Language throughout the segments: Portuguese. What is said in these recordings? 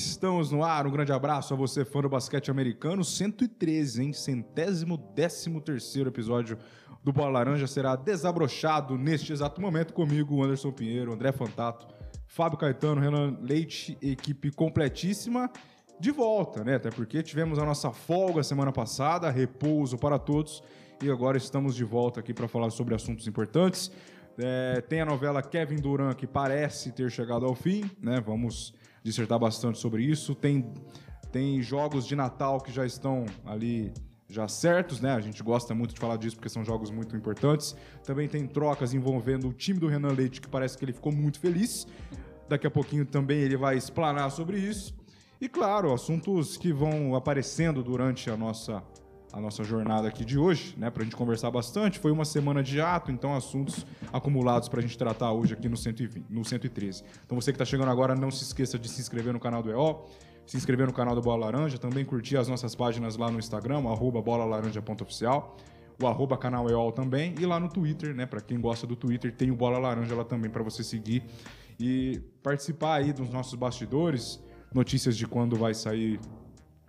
Estamos no ar. Um grande abraço a você, fã do basquete americano. 113, hein? Centésimo décimo terceiro episódio do Bola Laranja será desabrochado neste exato momento comigo, Anderson Pinheiro, André Fantato, Fábio Caetano, Renan Leite, equipe completíssima de volta, né? Até porque tivemos a nossa folga semana passada, repouso para todos, e agora estamos de volta aqui para falar sobre assuntos importantes. É, tem a novela Kevin Durant que parece ter chegado ao fim, né? Vamos dissertar bastante sobre isso. Tem, tem jogos de Natal que já estão ali já certos, né? A gente gosta muito de falar disso porque são jogos muito importantes. Também tem trocas envolvendo o time do Renan Leite que parece que ele ficou muito feliz. Daqui a pouquinho também ele vai explanar sobre isso. E claro, assuntos que vão aparecendo durante a nossa a nossa jornada aqui de hoje, né, para a gente conversar bastante. Foi uma semana de ato, então assuntos acumulados para a gente tratar hoje aqui no 120, no 113. Então você que está chegando agora, não se esqueça de se inscrever no canal do EO, se inscrever no canal do Bola Laranja, também curtir as nossas páginas lá no Instagram, arroba bolalaranja.oficial, o arroba canal EOL também, e lá no Twitter, né, para quem gosta do Twitter, tem o Bola Laranja lá também para você seguir e participar aí dos nossos bastidores, notícias de quando vai sair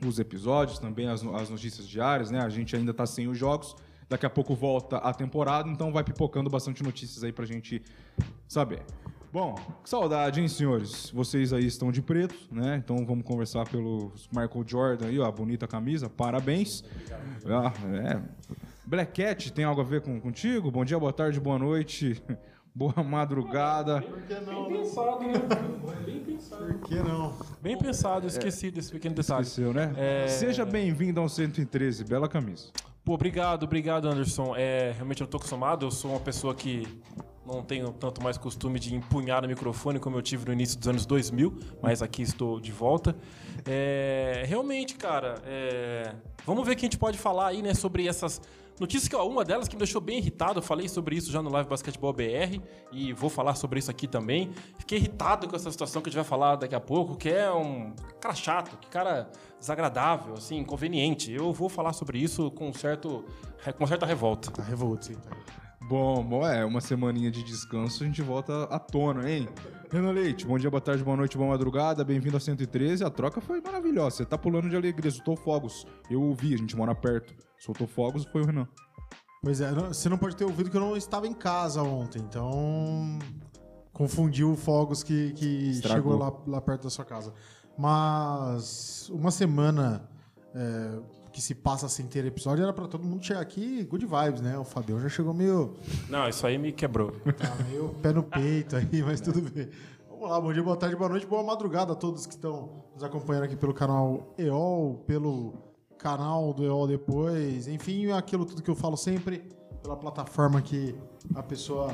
os episódios, também as, as notícias diárias, né? A gente ainda tá sem os jogos. Daqui a pouco volta a temporada, então vai pipocando bastante notícias aí pra gente saber. Bom, que saudade, hein, senhores? Vocês aí estão de preto, né? Então vamos conversar pelo Michael Jordan aí, ó, a bonita camisa, parabéns. Ah, é. Black Cat tem algo a ver com, contigo? Bom dia, boa tarde, boa noite, boa madrugada. Por que não? Bem pensado, né? Bem pensado. Por que não? Bem pensado, esqueci desse pequeno detalhe. Esqueceu, né? É. Seja bem-vindo ao 113, bela camisa. Pô, obrigado, obrigado, Anderson. É, realmente eu não tô acostumado, eu sou uma pessoa que não tenho tanto mais costume de empunhar o microfone como eu tive no início dos anos 2000, mas aqui estou de volta. É, realmente, cara, é, vamos ver o que a gente pode falar aí, né, sobre essas notícias que ó, uma delas que me deixou bem irritado, eu falei sobre isso já no Live Basketball BR e vou falar sobre isso aqui também. Fiquei irritado com essa situação que a gente vai falar daqui a pouco, que é um cara chato, que cara desagradável, assim, inconveniente. Eu vou falar sobre isso com certo com certa revolta. Tá revolto, sim. Tá. Bom, bom, é, uma semaninha de descanso, a gente volta à tona, hein? Renan Leite, bom dia, boa tarde, boa noite, boa madrugada, bem-vindo a 113. A troca foi maravilhosa, você tá pulando de alegria, soltou fogos. Eu ouvi, a gente mora perto. Soltou fogos, foi o Renan. Pois é, você não pode ter ouvido que eu não estava em casa ontem, então. Confundiu fogos que, que Estragou. chegou lá, lá perto da sua casa. Mas uma semana é, que se passa sem ter episódio era pra todo mundo chegar aqui good vibes, né? O Fabião já chegou meio, Não, isso aí me quebrou. tá meio pé no peito aí, mas tudo bem. Vamos lá, bom dia, boa tarde, boa noite, boa madrugada a todos que estão nos acompanhando aqui pelo canal EOL, pelo canal do EOL depois, enfim, aquilo tudo que eu falo sempre, pela plataforma que a pessoa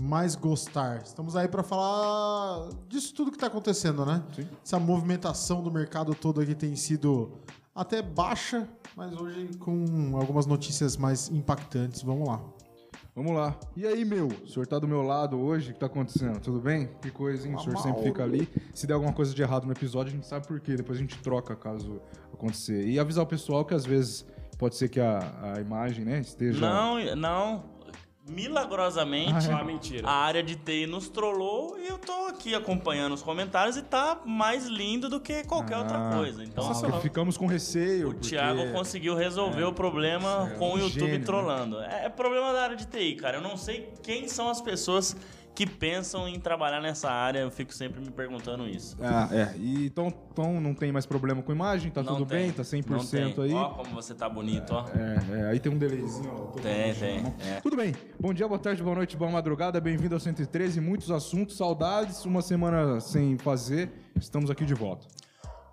mais gostar. Estamos aí para falar disso tudo que está acontecendo, né? Sim. Essa movimentação do mercado todo aqui tem sido até baixa, mas hoje com algumas notícias mais impactantes. Vamos lá. Vamos lá. E aí, meu? O senhor tá do meu lado hoje? O que tá acontecendo? Tudo bem? Que coisa, hein? O senhor sempre fica ali. Se der alguma coisa de errado no episódio, a gente sabe por quê. Depois a gente troca caso acontecer. E avisar o pessoal que às vezes pode ser que a, a imagem, né, esteja. Não, não. Milagrosamente, Ah, mentira. a área de TI nos trollou e eu tô aqui acompanhando os comentários e tá mais lindo do que qualquer outra Ah, coisa. Então, ah, Ficamos com receio. o porque- Thiago conseguiu resolver o problema é com o YouTube gênio, né? trollando. É, é problema da área de TI, cara. Eu não sei quem são as pessoas que pensam em trabalhar nessa área. Eu fico sempre me perguntando isso. Ah, é. E, então, então não tem mais problema com imagem, tá Não tudo tem, bem, tá 100% não tem. aí. Ó como você tá bonito, ó. É, é, aí tem um delayzinho, ó. Tem, tem, não. é. Tudo bem. Bom dia, boa tarde, boa noite, boa madrugada. Bem-vindo ao 113. Muitos assuntos, saudades. Uma semana sem fazer. Estamos aqui de volta.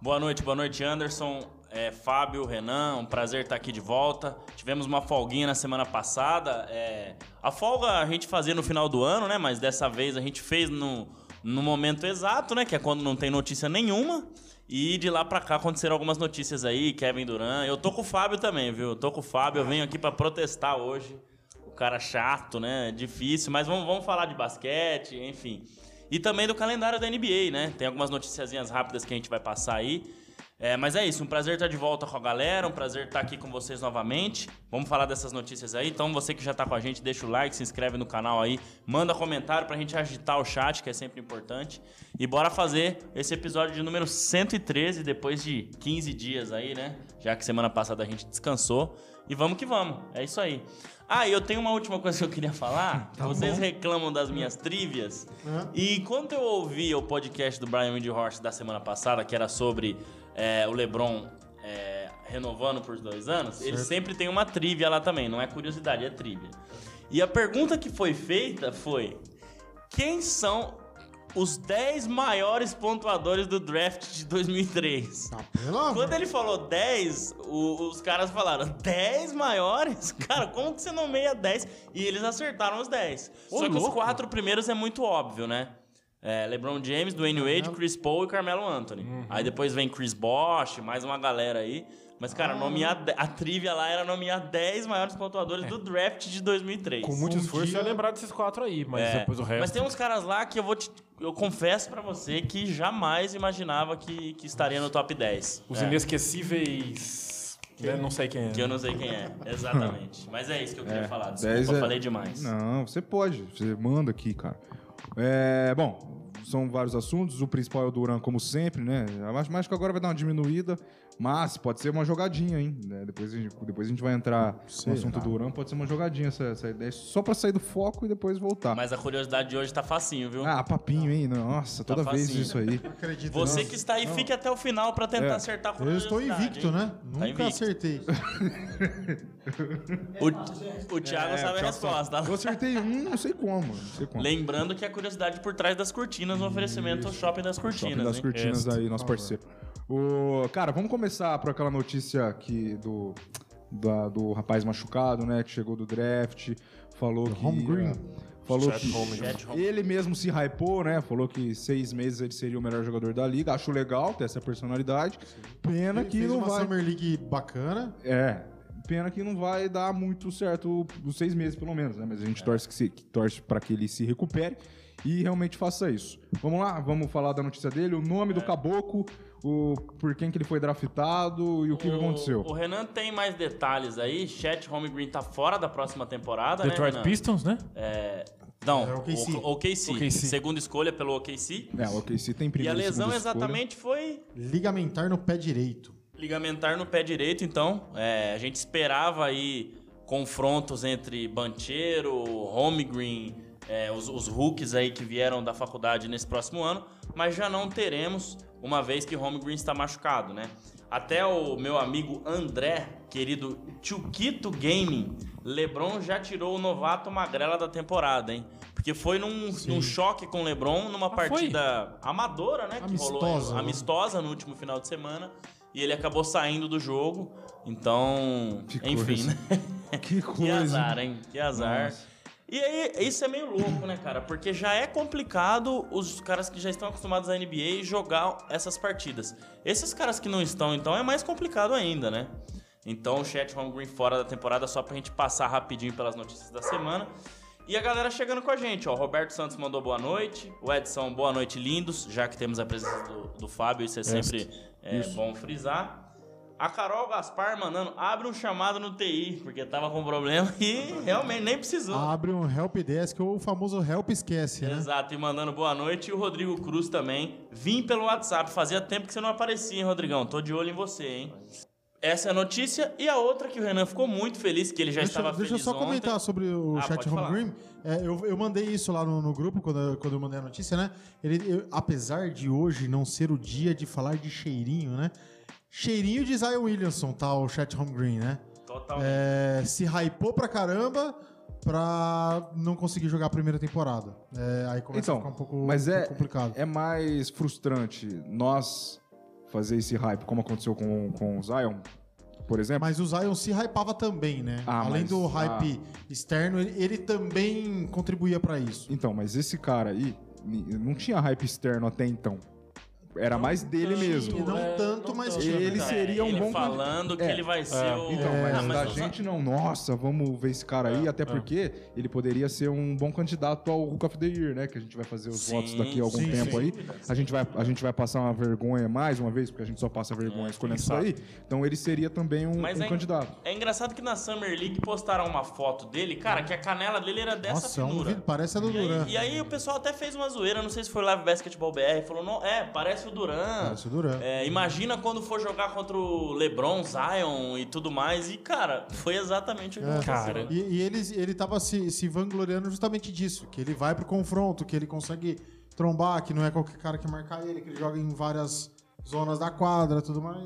Boa noite, boa noite, Anderson, é, Fábio, Renan, um prazer estar aqui de volta. Tivemos uma folguinha na semana passada. é, a folga a gente fazia no final do ano, né? Mas dessa vez a gente fez no, no momento exato, né? Que é quando não tem notícia nenhuma. E de lá pra cá aconteceram algumas notícias aí, Kevin Durant. Eu tô com o Fábio também, viu? Tô com o Fábio, eu venho aqui pra protestar hoje. O cara chato, né? Difícil, mas vamos, vamos falar de basquete, enfim. E também do calendário da NBA, né? Tem algumas noticiazinhas rápidas que a gente vai passar aí. É, mas é isso, um prazer estar de volta com a galera, um prazer estar aqui com vocês novamente. Vamos falar dessas notícias aí. Então, você que já está com a gente, deixa o like, se inscreve no canal aí, manda comentário pra gente agitar o chat, que é sempre importante. E bora fazer esse episódio de número 113, depois de 15 dias aí, né? Já que semana passada a gente descansou. E vamos que vamos, é isso aí. Ah, eu tenho uma última coisa que eu queria falar. Vocês reclamam das minhas trivias. E quando eu ouvi o podcast do Brian Windhorst da semana passada, que era sobre é, o LeBron é, renovando por dois anos, ele sempre tem uma trivia lá também. Não é curiosidade, é trivia. E a pergunta que foi feita foi: quem são os 10 maiores pontuadores do draft de 2003? Tá, pelo amor. Quando ele falou 10, o- os caras falaram 10 maiores? Cara, como que você nomeia 10? E eles acertaram os 10. Ô, Só que os louco. quatro primeiros é muito óbvio, né? É, LeBron James, Dwayne Wade, Chris Paul e Carmelo Anthony. Uhum. Aí depois vem Chris Bosh, mais uma galera aí. Mas, cara, Ah. nomear, de- a trivia lá era nomear 10 maiores pontuadores do draft de 2003. Com muito Um esforço dia- eu ia lembrar desses quatro aí, mas É, depois o resto. Mas tem uns caras lá que eu vou te. Eu confesso pra você que jamais imaginava que, que estaria no top 10. Os É. inesquecíveis. né, Não sei quem é. Que eu não sei quem é, exatamente. Mas é isso que eu queria falar. Desculpa, 10 é- falei demais. Não, você pode. Você manda aqui, cara. É, bom, são vários assuntos. O principal é o Duran, como sempre, né? Acho que agora vai dar uma diminuída. Mas pode ser uma jogadinha, hein? né? Depois, a gente, depois a gente vai entrar no assunto do Duran. Pode ser uma jogadinha essa, essa ideia. Só pra sair do foco e depois voltar. Mas a curiosidade de hoje tá facinho, viu? Ah, papinho, hein? Nossa, toda Tá vez facinho. isso aí. Acredito. Você não. que está aí, fique até o final pra tentar É. acertar a Eu estou curiosidade, invicto, hein? né? Tá Nunca invicto. acertei. O, o Thiago sabe a resposta. Eu acertei um, não sei como. Não sei como. Lembrando que a curiosidade por trás das cortinas, um oferecimento ao Shopping das Shopping Cortinas. das hein? cortinas Este, aí, nosso parceiro. O, cara, vamos começar por aquela notícia que do, da- do rapaz machucado, né? Que chegou do draft, falou que. Holmgren. é, falou Chet que Holmgren. ele mesmo se hypou, né? Falou que seis meses ele seria o melhor jogador da liga. Acho legal ter essa personalidade. Pena Ele que fez não uma vai. Summer League bacana. É. Pena que não vai dar muito certo os seis meses, pelo menos, né? Mas a gente torce, que se, que torce para que ele se recupere e realmente faça isso. Vamos lá, vamos falar da notícia dele, o nome É. do caboclo, o, por quem que ele foi draftado e o que, que aconteceu. O Renan tem mais detalhes aí. Chet Holmgren tá fora da próxima temporada, Detroit né? Pistons, né? É, não, É, OKC. o OKC. OKC. Segunda escolha pelo OKC. É, o OKC tem E a lesão segunda escolha. exatamente foi Ligamentar no pé direito. ligamentar no pé direito, então. É, a gente esperava aí confrontos entre Banchero, Holmgren, é, os, os rookies aí que vieram da faculdade nesse próximo ano, mas já não teremos, uma vez que Holmgren está machucado, né? Até o meu amigo André, querido Chuquito Gaming, LeBron já tirou o novato magrela da temporada, hein? Porque foi num, num choque com o LeBron, numa foi? partida amadora, né? Que rolou Amistosa, né? amistosa no último final de semana. E ele acabou saindo do jogo. Então, Que enfim, coisa. né? Que coisa. Que azar, hein? Que azar. Nossa. E aí, isso é meio louco, né, cara? Porque já é complicado os caras que já estão acostumados à NBA jogar essas partidas. Esses caras que não estão, então, é mais complicado ainda, né? Então, o Chet Holmgren fora da temporada, só pra gente passar rapidinho pelas notícias da semana. E a galera chegando com a gente, ó. O Roberto Santos mandou boa noite. O Edson, boa noite, lindos. Já que temos a presença do, do Fábio, isso é sempre é, bom frisar. A Carol Gaspar mandando, abre um chamado no TI, porque tava com problema e realmente nem precisou. Abre um Help Desk ou o famoso Help Esquece, né? Exato, e mandando boa noite. E o Rodrigo Cruz também. Vim pelo WhatsApp. Fazia tempo que você não aparecia, hein, Rodrigão? Tô de olho em você, hein? Essa é a notícia. E a outra que o Renan ficou muito feliz, que ele já Deixa, estava deixa eu feliz só ontem. comentar sobre o Ah, chat falar. Home Green. É, eu, eu mandei isso lá no, no grupo quando eu, quando eu mandei a notícia, né? Ele, eu- apesar de hoje não ser o dia de falar de cheirinho, né? Cheirinho de Zion Williamson, tá? O chat Home Green, né? Totalmente. É, se hypou pra caramba pra não conseguir jogar a primeira temporada. É, aí começa a Então, ficar um pouco, mas um é, complicado. é mais frustrante nós fazer esse hype, como aconteceu com, com o Zion, por exemplo. Mas o Zion se hypava também, né? Ah, Além mas- do hype externo, ele, ele também contribuía pra isso. Então, mas esse cara aí não tinha hype externo até então. Era mais dele mesmo. E não É, tanto, não mas tanto. Ele seria um ele bom falando que É. ele vai ser É. o. Então, mas Ah, da os- gente não, nossa, vamos ver esse cara aí, É, até é. porque ele poderia ser um bom candidato ao Hook of the Year, né? Que a gente vai fazer os Sim, votos daqui a algum sim, tempo sim. aí. A gente, vai, a gente vai passar uma vergonha mais uma vez, porque a gente só passa vergonha É, escolhendo isso aí. Então ele seria também um, Mas um é, candidato. é engraçado que na Summer League postaram uma foto dele, cara, que a canela dele era dessa Nossa, é um finura. parece a do Duran. e aí o pessoal até fez uma zoeira, não sei se foi Live Basketball BR, falou, não, é, parece o Duran. Parece o Duran. É, imagina quando for jogar contra o LeBron, Zion e tudo mais. E, cara, foi exatamente o que É. Cara, E, e ele, ele tava se, se vangloriando justamente disso, que ele vai pro confronto, que ele consegue trombar, que não é qualquer cara que marcar ele, que ele joga em várias zonas da quadra, tudo mais.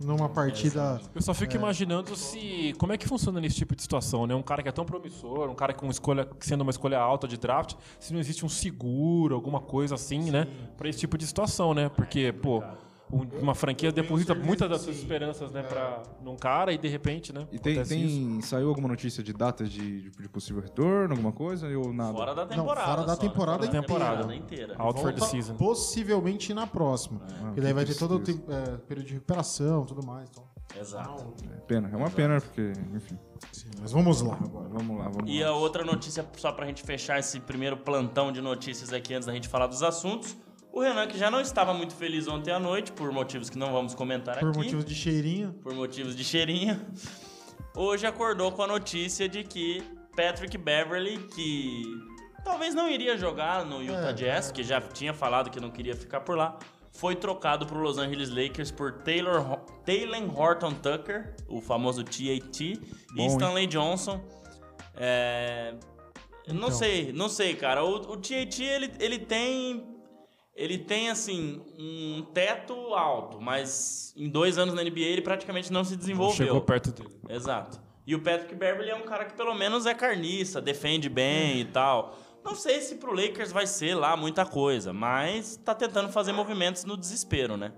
Numa partida. Eu só fico imaginando se. Como é que funciona nesse tipo de situação, né? Um cara que é tão promissor, um cara com escolha, sendo uma escolha alta de draft, se não existe um seguro, alguma coisa assim, né? Pra esse tipo de situação, né? Porque, pô, um- uma franquia deposita muitas das suas esperanças, né, pra, num cara e de repente, né? E tem, tem saiu alguma notícia de data de, de possível retorno, alguma coisa? Ou nada? Fora da Não, temporada. fora da só, temporada fora temporada inteira. Out for the season. Possivelmente na próxima. Porque daí que vai ter todo o tempo, é, período de recuperação e tudo mais. Então. Exato. É pena, é uma pena, porque, enfim. Sim, mas vamos lá. Vamos lá, vamos E lá. a outra notícia, só pra gente fechar esse primeiro plantão de notícias aqui antes da gente falar dos assuntos. O Renan, que já não estava muito feliz ontem à noite, por motivos que não vamos comentar Por aqui. motivos de cheirinho. por motivos de cheirinho, hoje acordou com a notícia de que Patrick Beverly, que talvez não iria jogar no Utah É, Jazz, que já tinha falado que não queria ficar por lá, foi trocado para Los Angeles Lakers por Taylor, Taylor Horton Tucker, o famoso TAT, Bom, e hein? Stanley Johnson. É, Não Então. sei, não sei, cara. O, o TAT, ele, ele tem ele tem, assim, um teto alto, mas em dois anos na NBA ele praticamente não se desenvolveu. Chegou perto dele. Exato. E o Patrick Beverly é um cara que pelo menos é carniça, defende bem e tal. Não sei se pro Lakers vai ser lá muita coisa, mas tá tentando fazer movimentos no desespero, né?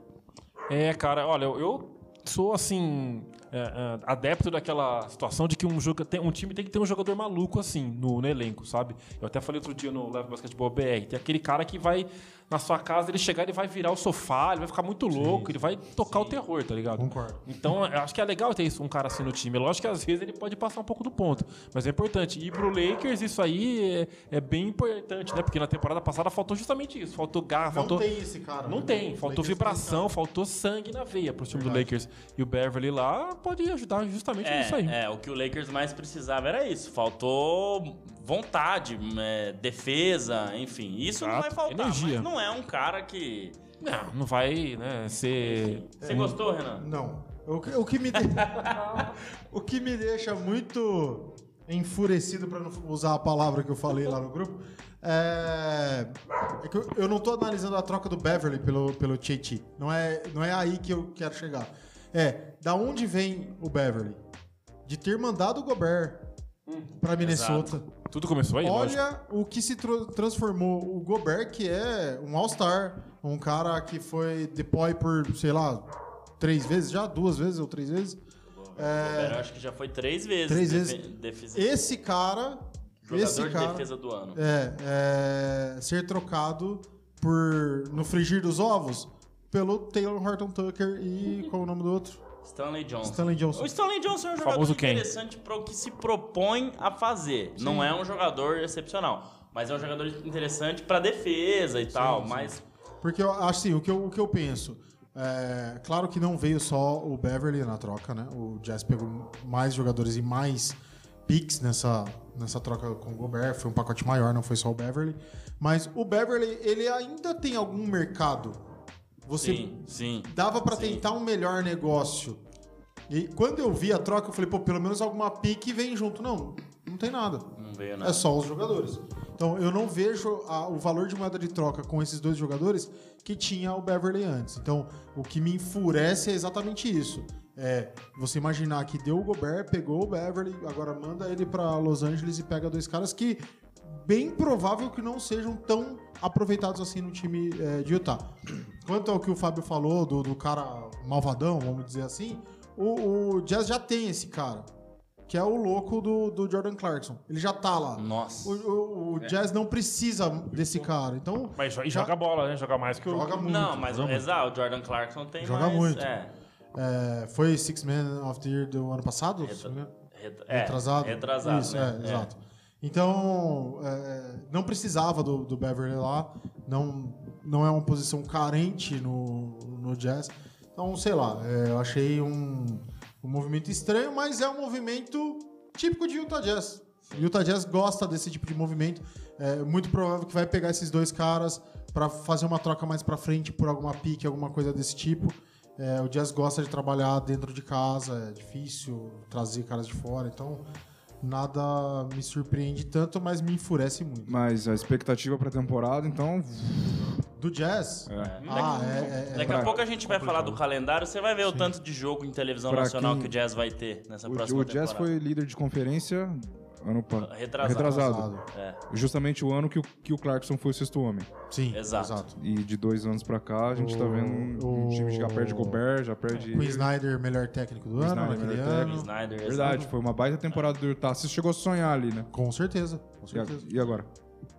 É, cara, olha, eu, sou assim. é, é, adepto daquela situação de que um, um time tem que ter um jogador maluco assim no, no elenco, sabe? Eu até falei outro dia no Live Basketball BR. Tem aquele cara que vai na sua casa, ele chegar, ele vai virar o sofá, ele vai ficar muito louco, ele vai tocar o terror, tá ligado? Concordo. Então, eu acho que é legal ter isso, um cara assim no time. Lógico que às vezes ele pode passar um pouco do ponto, mas é importante. E pro Lakers, isso aí é, é bem importante, né? Porque na temporada passada faltou justamente isso. Faltou garra, Não faltou. tem esse cara. Não né? tem, O faltou Lakers vibração, faltou sangue na veia pro time do Verdade. Lakers. E o Beverly lá pode ajudar justamente nisso aí. É, é, o que o Lakers mais precisava era isso. Faltou vontade, é, defesa, enfim. Isso não vai Exato, faltar, energia. mas não é um cara que... Não, não vai, né, ser. Você gostou, Renan? Não. O que, o que me de- o que me deixa muito enfurecido para não usar a palavra que eu falei lá no grupo é, é que eu, eu não tô analisando a troca do Beverly pelo pelo Tietchan. Não é não é aí que eu quero chegar. É, da onde vem o Beverly? De ter mandado o Gobert para Minnesota. Tudo começou aí, lógico. Olha o que se transformou o Gobert, que é um All-Star, um cara que foi deploy por, sei lá, três vezes já, duas vezes ou três vezes. É, acho que já foi três vezes. Três vezes. defesa- esse cara, jogador esse de cara, defesa do ano. é, é, ser trocado por no frigir dos ovos pelo Taylor Horton Tucker e qual é o nome do outro? Stanley Johnson. Stanley Johnson. O Stanley Johnson é um jogador interessante para o que se propõe a fazer. Não é um jogador excepcional, mas é um jogador interessante para defesa e tal. sim. Mas Porque eu acho assim, o que eu, o que eu penso. É, claro que não veio só o Beverly na troca, né? O Jazz pegou mais jogadores e mais picks nessa, nessa troca com o Gobert. Foi um pacote maior, não foi só o Beverly. Mas o Beverly, ele ainda tem algum mercado. Você sim, sim. dava Sim. tentar um melhor negócio. E quando eu vi a troca, eu falei, pô, pelo menos alguma pique vem junto. Não, não tem nada. Não veio É nada. só os jogadores. Então eu não vejo a- o valor de moeda de troca com esses dois jogadores que tinha o Beverly antes. Então o que me enfurece é exatamente isso. É você imaginar que deu o Gobert, pegou o Beverly, agora manda ele pra Los Angeles e pega dois caras que bem provável que não sejam tão aproveitados assim no time é, de Utah. Quanto ao que o Fábio falou do, do cara malvadão, vamos dizer assim, o, o Jazz já tem esse cara. que é o louco do, do Jordan Clarkson. Ele já tá lá. Nossa. O, o- o Jazz não precisa desse cara. Então, Mas Já- joga bola, né? Joga mais que o. joga muito. Não, mas joga exato, o Jordan Clarkson tem Joga mais... muito. É, É, foi Six Man of the Year do ano passado? Retra- se não me engano? ret- é, retrasado? Retrasado, Isso, né? é, exato. Então, é, não precisava do, do Beverly lá. Não, não é uma posição carente no, no Jazz. Então, sei lá, é, eu achei um, um movimento estranho, mas é um movimento típico de Utah Jazz. Utah Jazz gosta desse tipo de movimento. É muito provável que vai pegar esses dois caras para fazer uma troca mais para frente por alguma pique, alguma coisa desse tipo. É, o Jazz gosta de trabalhar dentro de casa, é difícil trazer caras de fora, então nada me surpreende tanto, mas me enfurece muito. Mas a expectativa pra temporada, então. Do Jazz? É. Ah, é, é, é. Daqui Pra- a pouco a gente vai falar do calendário, você vai ver o tanto de jogo em televisão Pra nacional quem- que o Jazz vai ter nessa O, próxima o Jazz temporada. foi líder de conferência ano pa- Retrasado. É, Justamente o ano que o, que o Clarkson foi o sexto homem. Sim, Exato. exato. E de dois anos pra cá, a gente tá O- vendo um, um time que já perde o- Gobert, já perde. Queen Snyder, melhor técnico do ano Snyder, melhor ano. técnico. Snyder, Verdade, exato. foi uma baita temporada do Utah. Você chegou a sonhar ali, né? Com certeza, com E, a- certeza. e agora?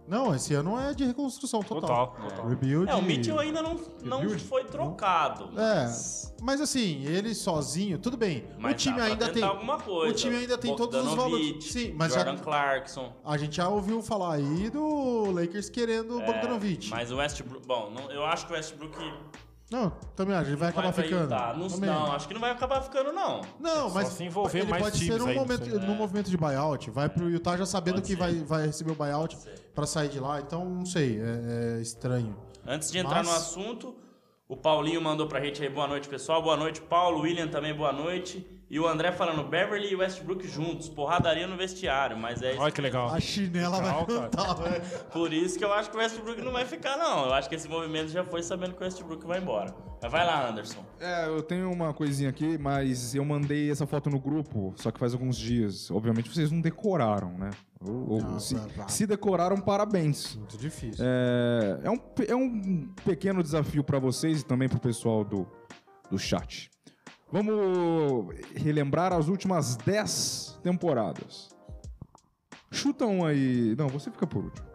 Não, esse ano é de reconstrução total. Total, total. Rebuild. É, o Mitchell ainda não, não Rebuild? foi trocado. É, Mas, assim, ele sozinho, tudo bem. mas o time dá pra ainda tem. alguma coisa. O time ainda tem todos os valores. Sim, mas já- Jordan Clarkson. A gente já ouviu falar aí do Lakers querendo o Bogdanovich. É, Mas o Westbrook... Bom, não- eu acho que o Westbrook Não, também acho, ele vai vai acabar pra ficando. Utah. Não, não, acho que não vai acabar ficando, não. Não, mas se envolver ele mais pode ser num aí, momento, num movimento de buyout. Vai pro Utah já sabendo Pode que ser. vai, vai receber o buyout pra sair de lá. Então, não sei, é, é estranho. Antes de entrar Mas- no assunto, o Paulinho mandou pra gente aí boa noite, pessoal. Boa noite, Paulo. William também, boa noite. E o André falando Beverly e Westbrook juntos, porradaria no vestiário, mas é. Olha que legal. A chinela vai Legal, cara. cantar, velho. Por isso que eu acho que o Westbrook não vai ficar, não. Eu acho que esse movimento já foi sabendo que o Westbrook vai embora. Mas vai lá, Anderson. É, eu tenho uma coisinha aqui, mas eu mandei essa foto no grupo, só que faz alguns dias. Obviamente vocês não decoraram, né? Ou- ou Não, se, se decoraram, parabéns. Muito difícil. É, é, um, é um pequeno desafio pra vocês e também pro pessoal do, do chat. Vamos relembrar as últimas 10 temporadas. Chuta um aí. Não, você fica por último.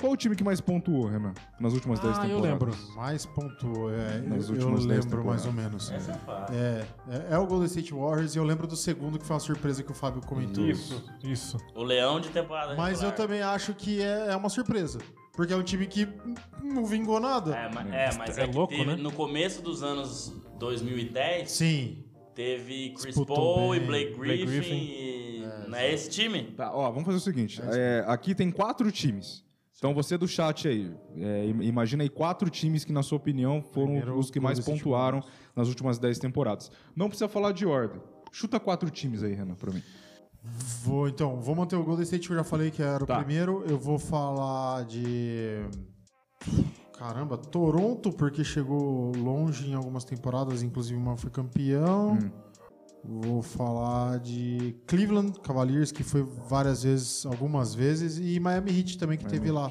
Qual o time que mais pontuou, Renan? Nas últimas 10 Ah, eu temporadas? lembro. Mais pontuou, é, Nas eu, eu últimas dez lembro mais temporadas. ou menos. Essa é fácil. É, é, é o Golden State Warriors e eu lembro do segundo que foi uma surpresa que o Fábio comentou. Isso, isso. O Leão de temporada Mas eu regular. também acho que é, é uma surpresa. Porque é um time que não vingou nada. É, mas é, mas É é, que louco, teve, né? no começo dos anos 2010, Sim. teve Chris Disputou Paul e bem. Blake Blake Griffin. Griffin. e... não é esse time? Tá, ó, vamos fazer o seguinte. é, aqui tem quatro times. Então você do chat aí, é, im- imagina aí quatro times que, na sua opinião, foram Primeiro, os que mais pontuaram nas últimas 10 temporadas. Não precisa falar de ordem. Chuta quatro times aí, Renan, pra mim. Vou, então, vou manter o Golden State que eu já falei que era Tá. o primeiro. Eu vou falar de. Caramba, Toronto, porque chegou longe em algumas temporadas, inclusive uma foi campeão. Hum. Vou falar de Cleveland Cavaliers, que foi várias vezes, algumas vezes, e Miami Heat também, que teve lá.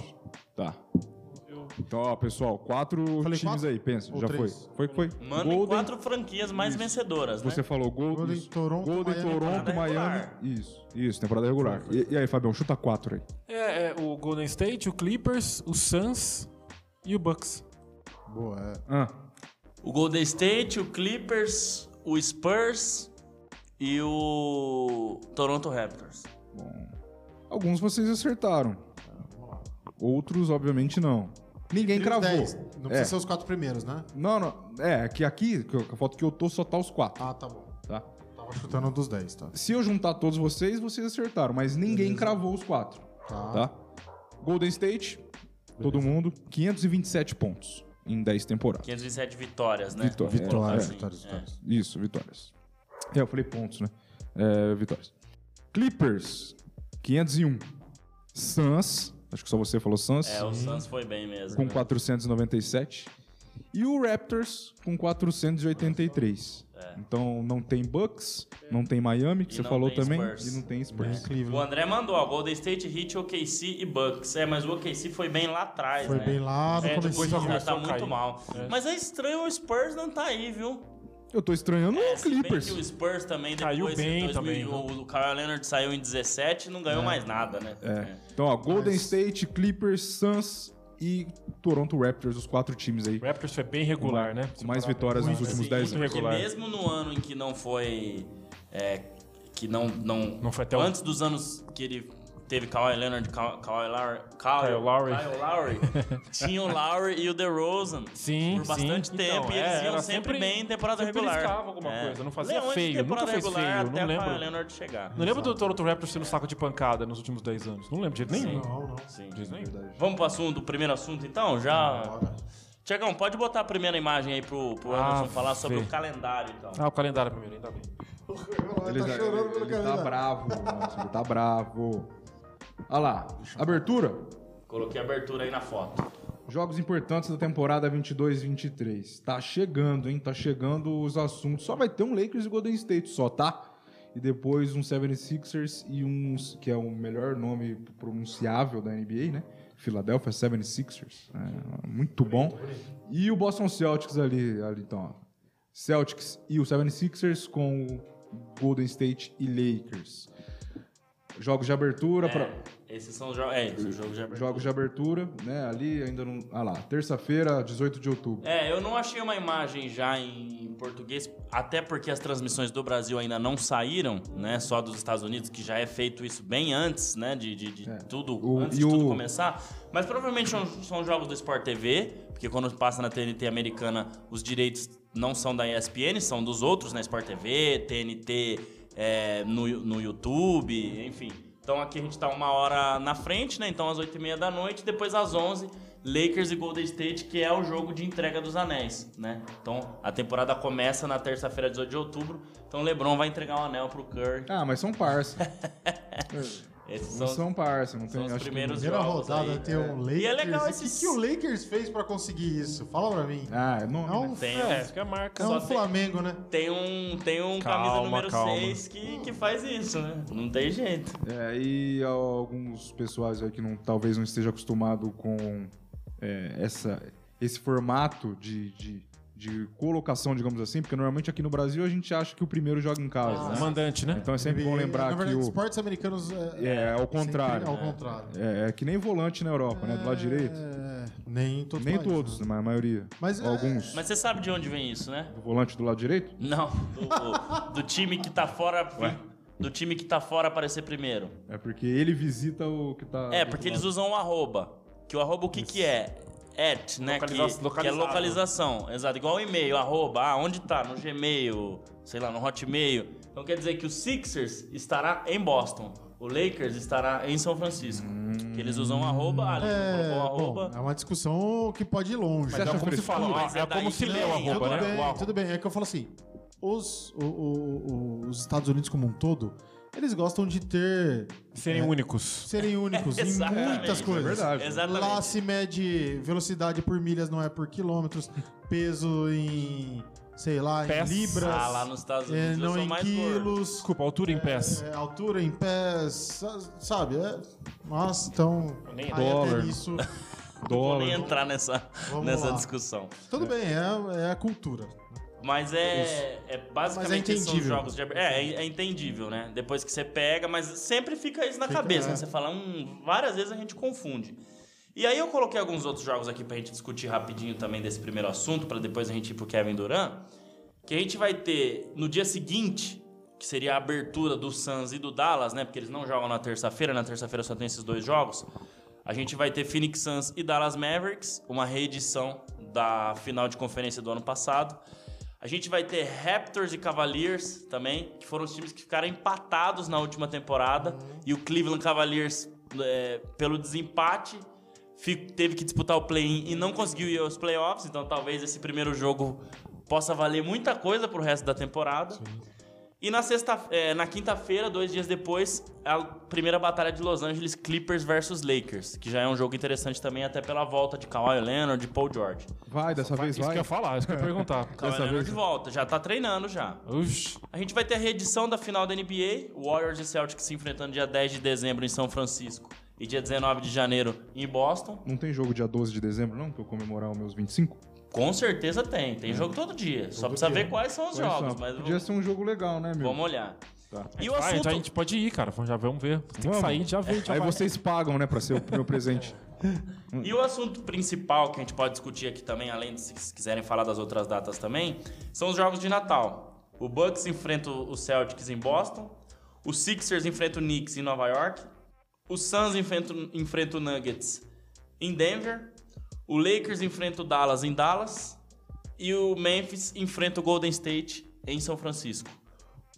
Então, ó, pessoal, quatro Falei times quatro? aí, pensa. Ou já três? foi. Foi foi. Mandem Golden, quatro franquias mais vencedoras, né? Você falou Golden, Golden, isso. Toronto, Golden Miami, Toronto, Miami. Isso, isso, temporada regular. E, e aí, Fabião, chuta quatro aí. É, é o Golden State, o Clippers, o Suns e o Bucks. Boa, é. Ah, O Golden State, o Clippers, o Spurs e o Toronto Raptors. alguns vocês acertaram. Outros, obviamente, não. Ninguém cravou. dez. Não precisa É. ser os quatro primeiros, né? Não, não. É, que aqui, que eu- a foto que eu tô, só tá os quatro, Ah, tá bom. tá? Tava chutando um dos 10, tá? Se eu juntar todos vocês, vocês acertaram, mas ninguém cravou os quatro, Tá. tá? Golden State, todo mundo, 527 pontos em 10 temporadas. 527 vitórias, né? Colocar Vitórias, assim. vitórias, É. vitórias. Isso, vitórias. É, eu falei pontos, né? É, vitórias. Clippers, 501. Suns, acho que só você falou Suns, É, o Suns foi bem mesmo. com né? 497. E o Raptors com 483. Então não tem Bucks, não tem Miami, que E você não falou tem também, Spurs. e não tem Spurs. O Cleveland. André mandou, ó, Golden State, Heat, OKC e Bucks. É, mas o OKC foi bem lá atrás, Foi né? bem lá no É, depois comecinho. só Já começou tá a muito mal. É. Mas é estranho o Spurs não tá aí, viu? Eu tô estranhando o Se bem Clippers. que o Spurs também Caiu depois, bem em 2000, também, né? o, o Kawhi Leonard saiu em 17 e não ganhou mais nada, né? É. Então, ó, Golden Mas- State, Clippers, Suns e Toronto Raptors, os quatro times aí. O Raptors foi bem regular, né? Com mais vitórias nos últimos sim, 10 muito anos. Porque regular. mesmo no ano em que não foi. é, que não. Não, Não foi até o- Antes dos anos que ele teve Kawhi Leonard, Ka- Kawhi Lowry. Kyle, Kyle Lowry. Kyle Lowry. tinha o Lowry e o DeRozan. Sim, Por bastante sim. tempo. Então, e eles é, iam sempre, sempre- bem em temporada sempre regular. alguma coisa, não fazia Leões de feio, nunca temporada fez regular feio, até não lembro. Leonard chegar. Não lembro do Toronto Raptors sendo saco de pancada nos últimos 10 anos. Não lembro de jeito nenhum. Não, não. Sim. De jeito nenhum. Vamos pro assunto, o primeiro assunto então? Já. Tiagão, pode botar a primeira imagem aí pro, pro Ah, Anderson falar sobre o calendário então. Ah, o calendário primeiro, ainda bem. Ele, tá chorando pelo ele tá bravo, ele tá bravo. Olha lá, abertura. Coloquei a abertura aí na foto. Jogos importantes da temporada 22-23. Tá chegando, hein? Tá chegando os assuntos. Só vai ter um Lakers e Golden State só, tá? E depois um 76ers e um que é o melhor nome pronunciável da NBA, né? Philadelphia 76ers. É, muito bom. E o Boston Celtics ali, ali então. ó. Celtics e o 76ers com o Golden State e Lakers. Jogos de abertura É, esses são os jogos. É, jogos de abertura. Jogos de abertura, né? Ali ainda não. Ah lá, terça-feira, 18 de outubro. É, eu não achei uma imagem já em português, até porque as transmissões do Brasil ainda não saíram, né? Só dos Estados Unidos, que já é feito isso bem antes, né? De, de, de tudo, O- antes de tudo o- começar. Mas provavelmente são, são jogos do Sport TV, porque quando passa na TNT americana, os direitos não são da ESPN, são dos outros, né? Sport TV, TNT é, no, no YouTube, enfim. Então aqui a gente tá uma hora na frente, né? Então às 8h30 da noite, depois às 11 Lakers e Golden State, que é o jogo de entrega dos anéis, né? Então a temporada começa na terça-feira, 18 de outubro. Então o LeBron vai entregar um anel pro Curry. Ah, mas são parça. Esses não são, são parça, não tem. são os acho que- primeiros Primeira rodada aí. tem um Lakers. E é legal O que, que o Lakers fez pra conseguir isso? Fala pra mim. Ah, é nome, É um, né? Tem, É, isso que é a marca. é só um tem- Flamengo, né? tem um, tem um Calma, camisa número calma. 6 que, que faz isso, né? Não tem jeito. É, e alguns pessoais aí que não, talvez não esteja acostumado com é, essa, esse formato de, de, de colocação, digamos assim, porque normalmente aqui no Brasil a gente acha que o primeiro joga em casa. né? Mandante, né? Então é sempre bom lembrar Na verdade, que o. esportes americanos é, É, ao sempre contrário. ao contrário. É, é que nem volante na Europa, né? Do lado direito. É, nem todos. Nem países, todos, né? mas a maioria. Mas é- Alguns. Mas você sabe de onde vem isso, né? Do volante do lado direito? Não, do, do time que tá fora. Do time que tá fora aparecer primeiro. É porque ele visita o que tá. É, porque eles usam o arroba. Que o arroba o que que é? At, né? Que, Localiza- que é localização. Exato. Igual o e-mail, arroba. Ah, onde tá? No Gmail, sei lá, no Hotmail. Então quer dizer que o Sixers estará em Boston. O Lakers estará em São Francisco. Que eles usam arroba. Ah, eles É, colocou o bom, arroba. é uma discussão que pode ir longe. Mas é como se fala, Mas é, é como se lê o arroba, tudo né? bem, O arroba. tudo bem. É que eu falo assim, os, o- o- o- os Estados Unidos como um todo, eles gostam de ter Serem únicos. serem únicos em muitas coisas. É verdade. Exatamente. Lá se mede velocidade por milhas, não é por quilômetros, peso em, sei lá, Pés. em libras, Ah, lá nos Estados é, Unidos eu não sou em mais gordo. quilos, Desculpa, altura em pés. é, altura em pés, sa- sabe? É, nossa, então, Nem aí dólar. até nisso, Não vou nem Dólar. entrar nessa, Vamos nessa lá. discussão. tudo bem, é, é a cultura. Mas é, é basicamente esses são os entendível. jogos de é, é, é entendível, né? Depois que você pega, mas sempre fica isso na Fica, cabeça, é. né? Você fala, hum, várias vezes a gente confunde. E aí eu coloquei alguns outros jogos aqui pra gente discutir rapidinho também desse primeiro assunto, pra depois a gente ir pro Kevin Durant. Que a gente vai ter no dia seguinte, que seria a abertura do Suns e do Dallas, né? Porque eles não jogam na terça-feira, na terça-feira só tem esses dois jogos. A gente vai ter Phoenix Suns e Dallas Mavericks, uma reedição da final de conferência do ano passado. A gente vai ter Raptors e Cavaliers também, que foram os times que ficaram empatados na última temporada. E o Cleveland Cavaliers, é, pelo desempate, fi- teve que disputar o play-in e não conseguiu ir aos playoffs. Então talvez esse primeiro jogo possa valer muita coisa pro resto da temporada. E na, sexta, é, na quinta-feira, dois dias depois, a primeira batalha de Los Angeles Clippers versus Lakers, que já é um jogo interessante também, até pela volta de Kawhi Leonard e Paul George. Vai, dessa vez Isso que eu vai. ia falar, isso que eu ia perguntar. Kawhi Dessa Leonard vez- de volta, já tá treinando já. Uxi. A gente vai ter a reedição da final da NBA, Warriors e Celtics se enfrentando dia 10 de dezembro em São Francisco e dia 19 de janeiro em Boston. Não tem jogo dia 12 de dezembro, não? Pra eu comemorar os meus 25? Com certeza tem. Tem jogo todo dia. Só precisa dia. ver quais são os Quais jogos. são? Mas Podia ser um jogo legal, né, meu? vamos olhar. Tá. E o Ah, assunto... então a gente pode ir, cara. Já vamos ver. Tem Vamos. que sair, já vem. Já Aí vai. vocês pagam, né, pra ser o meu presente. E o assunto principal que a gente pode discutir aqui também, além de se quiserem falar das outras datas também, são os jogos de Natal. O Bucks enfrenta o Celtics em Boston, o Sixers enfrenta o Knicks em Nova York, o Suns enfrenta, enfrenta o Nuggets em Denver, o Lakers enfrenta o Dallas em Dallas e o Memphis enfrenta o Golden State em São Francisco.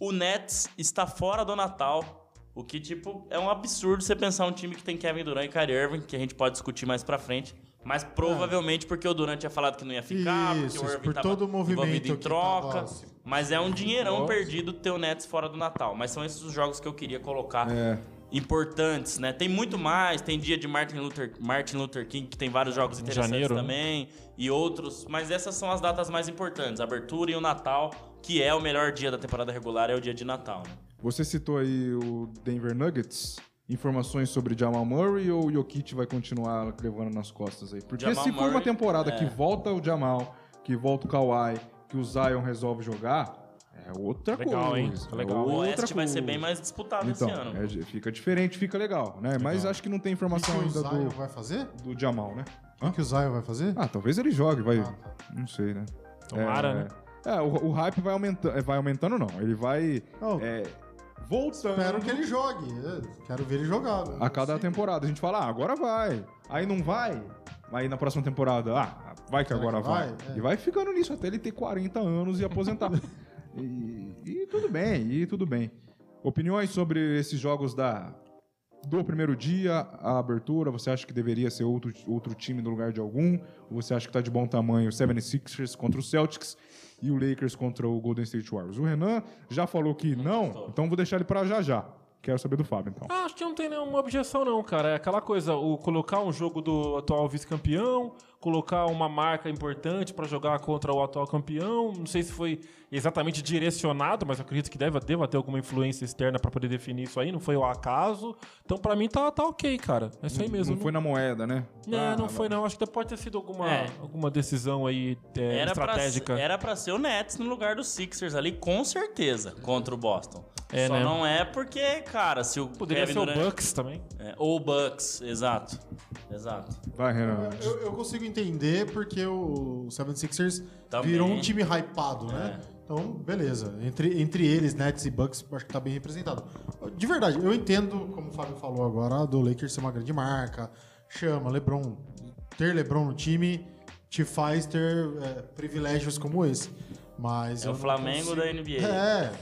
O Nets está fora do Natal, o que, tipo, é um absurdo você pensar um time que tem Kevin Durant e Kyrie Irving, que a gente pode discutir mais pra frente. Mas provavelmente porque o Durant tinha falado que não ia ficar, Isso, porque o Irving por tava todo o movimento em troca. assim. Mas é um dinheirão Nossa. perdido ter o Nets fora do Natal. Mas são esses os jogos que eu queria colocar É. importantes, né? Tem muito mais, tem dia de Martin Luther, Martin Luther King, que tem vários jogos interessantes janeiro, né? também, e outros, mas essas são as datas mais importantes, a abertura e o Natal, que é o melhor dia da temporada regular, é o dia de Natal, né? Você citou aí o Denver Nuggets. Informações sobre Jamal Murray ou o Jokic vai continuar levando nas costas aí? Porque Jamal se for uma Murray, temporada que é. volta o Jamal, que volta o Kawhi, que o Zion resolve jogar, é outra Legal, coisa. hein? É Legal. O Oeste vai ser bem mais disputado Então, esse ano. é, fica diferente, fica legal, né? Mas acho que não tem O que informação o ainda Zion do, vai fazer? do Jamal, né? O que o Zion vai fazer? Ah, talvez ele jogue, vai. Ah, tá. Não sei, né? Tomara, é, né? É, o, o hype vai aumentando. Vai aumentando, não. Ele vai. Oh, é, voltando. Espero que ele jogue. É, Quero ver ele jogar. né? A cada temporada. A gente fala, ah, agora vai. Aí não vai. Aí na próxima temporada, ah, vai que Será agora que vai. vai? É. E vai ficando nisso até ele ter 40 anos e aposentar. e, e tudo bem, e tudo bem. Opiniões sobre esses jogos da do primeiro dia, a abertura, você acha que deveria ser outro, outro time no lugar de algum? Ou você acha que tá de bom tamanho o 76ers contra o Celtics e o Lakers contra o Golden State Warriors? O Renan já falou que não, gostou. então vou deixar ele para já já. Quero saber do Fábio, então. Ah, acho que não tem nenhuma objeção, não, cara. É aquela coisa, o colocar um jogo do atual vice-campeão, colocar uma marca importante pra jogar contra o atual campeão. Não sei se foi exatamente direcionado, mas acredito que deve, deva ter alguma influência externa pra poder definir isso aí. Não foi o acaso. Então, pra mim, tá, tá ok, cara. É isso aí mesmo. Não foi na moeda, né? Não, Ah, não foi, não. Acho que pode ter sido alguma, É. alguma decisão aí é, Era pra, estratégica. era pra ser o Nets no lugar dos Sixers ali, com certeza, contra o Boston. É, Só né? não é porque, cara, se o Poderia Kevin ser o Durant... Bucks também. É, ou o Bucks, exato. Exato. Vai, Renan. Eu, eu consigo entender porque o 76ers Também. virou um time hypado, né? É. Então, beleza. Entre, entre eles, Nets e Bucks, acho que tá bem representado. De verdade, eu entendo, como o Fábio falou agora, do Lakers ser uma grande marca. Chama, LeBron. Ter LeBron no time te faz ter é, privilégios como esse. Mas É o Flamengo consigo- da NBA. É,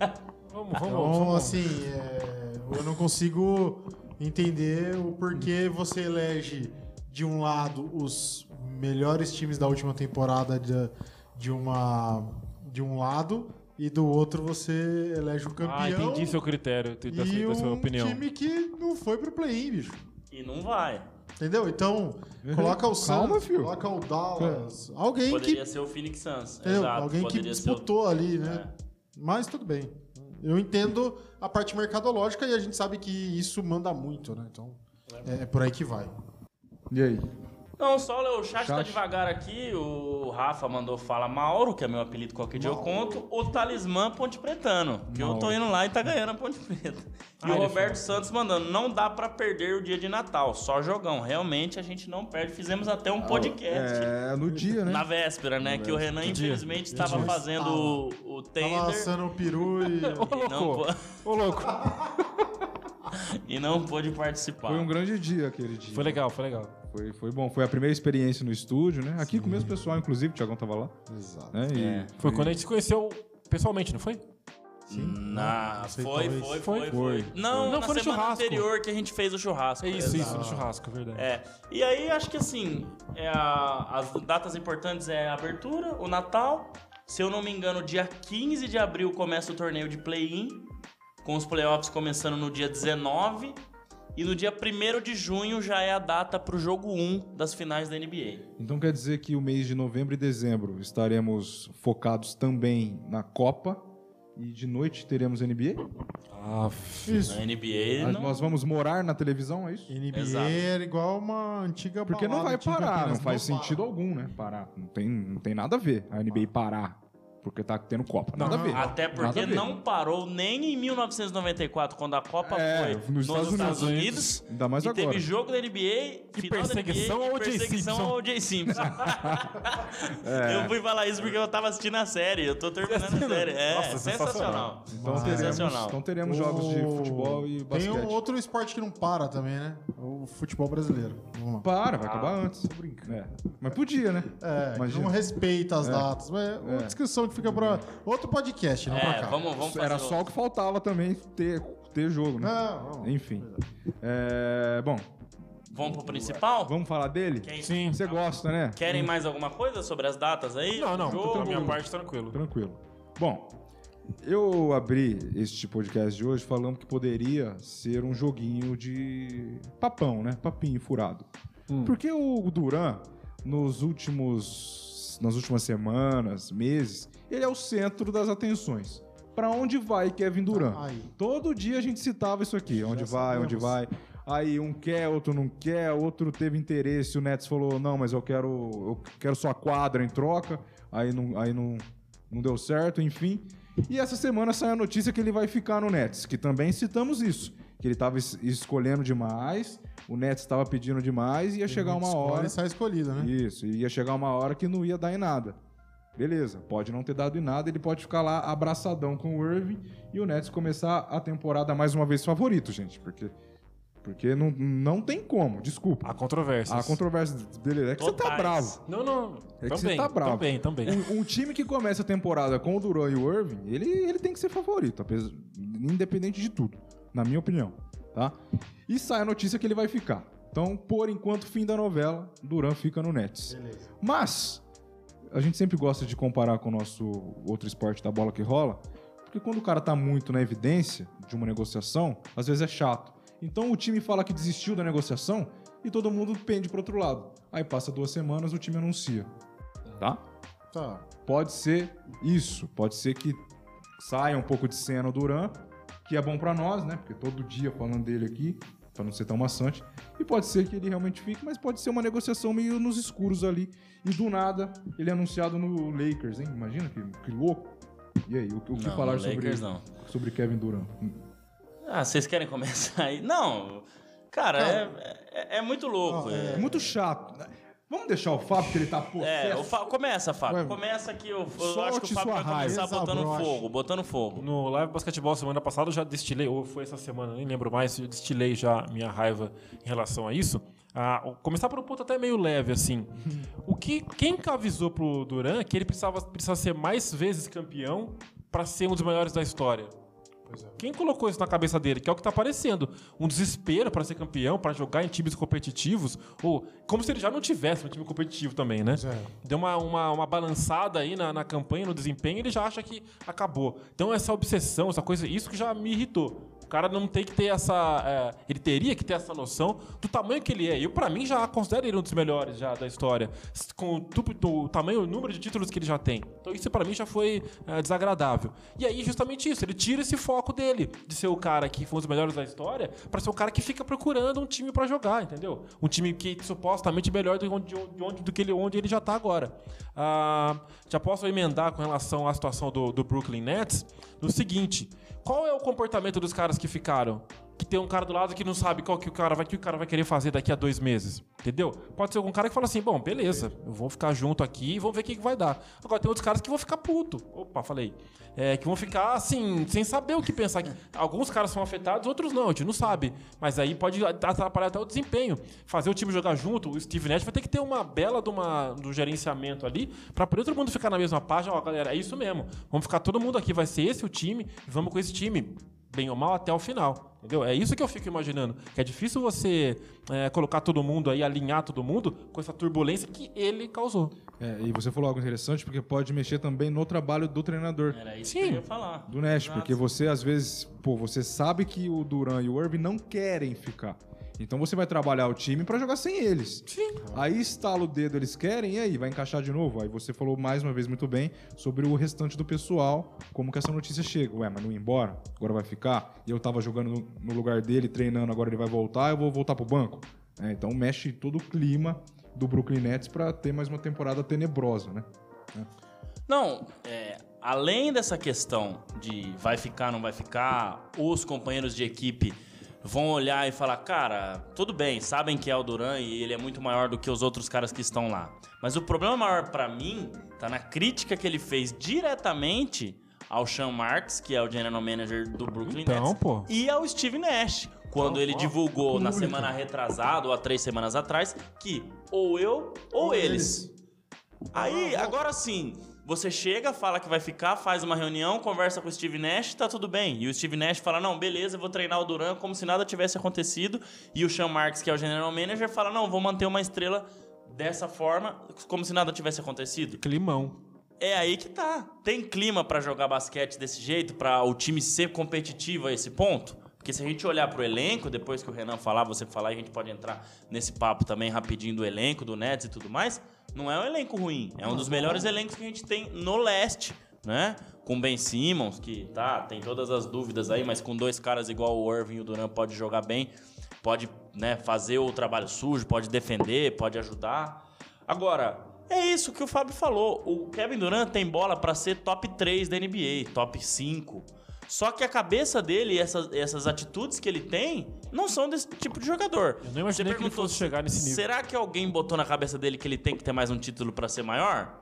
Vamos, vamos, então, vamos. assim, é, eu não consigo entender o porquê você elege de um lado os melhores times da última temporada de, de uma de um lado e do outro você elege o campeão Ah, entendi seu critério, da, e da sua um opinião. time que não foi pro play-in, bicho. E não vai. Entendeu? Então, coloca o Calma, Suns, filho. coloca o Dallas, alguém Poderia que ser o Phoenix Suns. entendeu? Exato. alguém que Poderia ser o- disputou ali, né? É. Mas tudo bem. Eu entendo a parte mercadológica e a gente sabe que isso manda muito, né? Então, é, é por aí que vai. E aí? Não, só o chat, tá Chat. devagar aqui. O Rafa mandou fala Mauro, que é meu apelido qualquer dia eu conto. O Talismã Ponte Pretano, que eu tô Mauro. indo lá e tá ganhando a Ponte Preta. E Ah, o Roberto Santos mandando, não dá pra perder o dia de Natal, só jogão. Realmente a gente não perde. Fizemos até um podcast. É, no dia, né? Na véspera, né? que o Renan, dia. infelizmente, estava dia. fazendo o, o Tava tender assando o peru e... Ô, não louco. Ô, louco. e não pôde participar. Foi um grande dia aquele dia. Foi legal, foi legal. Foi, foi bom. Foi a primeira experiência no estúdio, né? Aqui com o mesmo pessoal, inclusive, o Thiagão tava lá. Exato. Né? É. Foi quando a gente se conheceu pessoalmente, não foi? Na... Não sei, foi, foi, Foi? foi, Foi. foi. Não, Não, na foi no semana churrasco. anterior que a gente fez o churrasco. É isso, isso, no churrasco, é verdade. É. E aí, acho que assim, é a- as datas importantes é a abertura, o Natal. Se eu não me engano, dia 15 de abril começa o torneio de play-in, com os playoffs começando no dia 19. E no dia 1 de junho já é a data pro jogo 1 das finais da NBA. Então quer dizer que o mês de novembro e dezembro estaremos focados também na Copa E de noite teremos NBA? Ah, Isso. Na NBA Nós- não... Nós vamos morar na televisão, é isso? NBA Exato. era igual uma antiga Porque não balada vai parar, não Campinas, faz para. sentido algum, né? Parar. Não tem, não tem nada a ver a NBA parar. Porque tá tendo Copa. Nada Não, a ver. Até porque ver. não parou nem em 1994, quando a Copa É, foi nos Estados Estados Unidos. Unidos. Ainda mais e agora. teve jogo da NBA, E final da perseguição NBA, ao perseguição Simpson. ao O.J. Simpson. É. Eu fui falar isso porque eu tava assistindo a série. Eu tô terminando a série. É, Nossa, sensacional. Então teremos, Sensacional. então teremos jogos de futebol e basquete. Tem um outro esporte que não para também, né? O futebol brasileiro. Vamos lá. Para, vai acabar antes. É. Mas podia, né? É, não respeita as datas. Mas é uma discussão fica pra outro podcast, não pra É, cá. vamos, vamos fazer Era só o que faltava também ter, ter jogo, né? Não, vamos. Enfim. É, bom, Vamos pro principal? vamos falar dele? Quem- sim. Você gosta, né? Querem mais alguma coisa sobre as datas aí? Não, não, Jogo? da minha parte tranquilo. Tranquilo. Bom, eu abri este podcast de hoje falando que poderia ser um joguinho de papão, né? Papinho furado. Porque o Duran, nos últimos, nas últimas semanas, meses, ele é o centro das atenções. Pra onde vai Kevin Durant? Todo dia a gente citava isso aqui. Onde vai, sabemos. onde vai. Aí um quer, outro não quer, outro teve interesse, o Nets falou, não, mas eu quero, eu quero sua quadra em troca. Aí não, aí não, não deu certo, enfim. E essa semana sai a notícia que ele vai ficar no Nets, que também citamos isso. Que ele estava escolhendo demais, o Nets estava pedindo demais e ia chegar uma hora. e sai escolhido, né? Isso, e ia chegar uma hora que não ia dar em nada. Beleza, pode não ter dado em nada, ele pode ficar lá abraçadão com o Irving e o Nets começar a temporada mais uma vez favorito, gente, porque porque não, não tem como, desculpa. Há controvérsias. A controvérsia dele é que você tá Totais. bravo. Não, não. É que você também, tá bravo. também, também. Um, um time que começa a temporada com o Duran e o Irving, ele, ele tem que ser favorito, apesar, independente de tudo, na minha opinião, tá? E sai a notícia que ele vai ficar. Então, por enquanto, fim da novela, Duran fica no Nets. Mas, a gente sempre gosta de comparar com o nosso outro esporte da bola que rola, porque quando o cara tá muito na evidência de uma negociação, às vezes é chato. Então o time fala que desistiu da negociação e todo mundo pende pro outro lado. Aí passa duas semanas, o time anuncia. Tá? Tá. Pode ser isso. Pode ser que saia um pouco de cena o Duran, que é bom pra nós, né? Porque todo dia falando dele aqui, pra não ser tão maçante. E pode ser que ele realmente fique, mas pode ser uma negociação meio nos escuros ali. E do nada, ele é anunciado no Lakers, hein? Imagina que, que louco. E aí, o, o que Não, falar sobre, Lakers não. sobre Kevin Durant? Ah, vocês querem começar aí? Não, cara, é, é, é muito louco. É é, muito chato. Vamos deixar o Fábio, que ele tá possesso. É, o começa, Fábio. Vai. Começa aqui. Eu, eu acho que o Fábio vai começar raiva. botando fogo, botando fogo. No live basquetebol semana passada eu já destilei, ou foi essa semana, nem lembro mais, eu destilei já minha raiva em relação a isso. Ah, começar por um ponto até meio leve, assim. O que quem que avisou pro Duran que ele precisava, precisava ser mais vezes campeão para ser um dos maiores da história? Quem colocou isso na cabeça dele? Que é o que tá aparecendo. Um desespero para ser campeão, para jogar em times competitivos, ou como se ele já não tivesse um time competitivo também, né? é. Deu uma, uma, uma balançada aí na, na campanha, no desempenho, ele já acha que acabou. Então essa obsessão, essa coisa, isso que já me irritou. O cara não tem que ter essa. é, ele teria que ter essa noção do tamanho que ele é. Eu, pra mim, já considero ele um dos melhores já da história. Com o, o tamanho, o número de títulos que ele já tem. Então isso pra mim já foi é, desagradável. E aí, justamente isso, ele tira esse foco dele, de ser o cara que foi um dos melhores da história, pra ser o cara que fica procurando um time pra jogar, entendeu? Um time que supostamente melhor do, onde, de onde, do que ele, onde ele já tá agora. Ah, já posso emendar com relação à situação do, do Brooklyn Nets no seguinte: qual é o comportamento dos caras que ficaram? Que tem um cara do lado que não sabe qual que o cara vai, que o cara vai querer fazer daqui a dois meses. Entendeu? Pode ser algum cara que fala assim: bom, beleza, eu vou ficar junto aqui e vamos ver o que, que vai dar. Agora tem outros caras que vão ficar puto. Opa, falei. É, que vão ficar assim, sem saber o que pensar. Alguns caras são afetados, outros não, a gente não sabe. Mas aí pode atrapalhar até o desempenho. Fazer o time jogar junto, o Steve Nash vai ter que ter uma bela de uma, do gerenciamento ali pra poder todo mundo ficar na mesma página. Ó, galera, é isso mesmo. Vamos ficar todo mundo aqui, vai ser esse o time vamos com esse time bem ou mal até o final. Entendeu? É isso que eu fico imaginando. Que é difícil você é, colocar todo mundo aí, alinhar todo mundo com essa turbulência que ele causou. É, e você falou algo interessante, porque pode mexer também no trabalho do treinador. Era isso Sim. que eu ia falar. do Nash, Exato. porque você às vezes, pô, você sabe que o Duran e o Irving não querem ficar. Então você vai trabalhar o time pra jogar sem eles. Sim. Aí estala o dedo, eles querem, e aí? Vai encaixar de novo? Aí você falou mais uma vez muito bem sobre o restante do pessoal, como que essa notícia chega. Ué, mas não ia embora? Agora vai ficar? E eu tava jogando no, no lugar dele, treinando, agora ele vai voltar, eu vou voltar pro banco? É, então mexe todo o clima do Brooklyn Nets pra ter mais uma temporada tenebrosa, né? Não, é, além dessa questão de vai ficar, não vai ficar, os companheiros de equipe vão olhar e falar, cara, tudo bem, sabem que é o Duran e ele é muito maior do que os outros caras que estão lá. Mas o problema maior pra mim tá na crítica que ele fez diretamente ao Sean Marks, que é o general manager do Brooklyn Então, Nets, pô. e ao Steve Nash, quando ele divulgou na semana retrasada ou há três semanas atrás que ou eu ou, eles. Aí, agora sim, você chega, fala que vai ficar, faz uma reunião, conversa com o Steve Nash, tá tudo bem. E o Steve Nash fala: não, beleza, vou treinar o Duran como se nada tivesse acontecido. E o Sean Marks, que é o general manager, fala: não, vou manter uma estrela dessa forma, como se nada tivesse acontecido. Climão. É aí que tá. Tem clima pra jogar basquete desse jeito, pra o time ser competitivo a esse ponto? Porque se a gente olhar pro elenco, depois que o Renan falar, você falar, a gente pode entrar nesse papo também rapidinho do elenco, do Nets e tudo mais. Não é um elenco ruim, é um dos melhores elencos que a gente tem no leste, né? Com Ben Simmons, que tá, tem todas as dúvidas aí, mas com dois caras igual o Irving e o Duran pode jogar bem, pode, né, fazer o trabalho sujo, pode defender, pode ajudar. Agora, é isso que o Fábio falou. O Kevin Durant tem bola pra ser top 3 da NBA, top 5. Só que a cabeça dele e essas, essas atitudes que ele tem não são desse tipo de jogador. Eu não imaginei que ele fosse chegar nesse nível. Será que alguém botou na cabeça dele que ele tem que ter mais um título pra ser maior?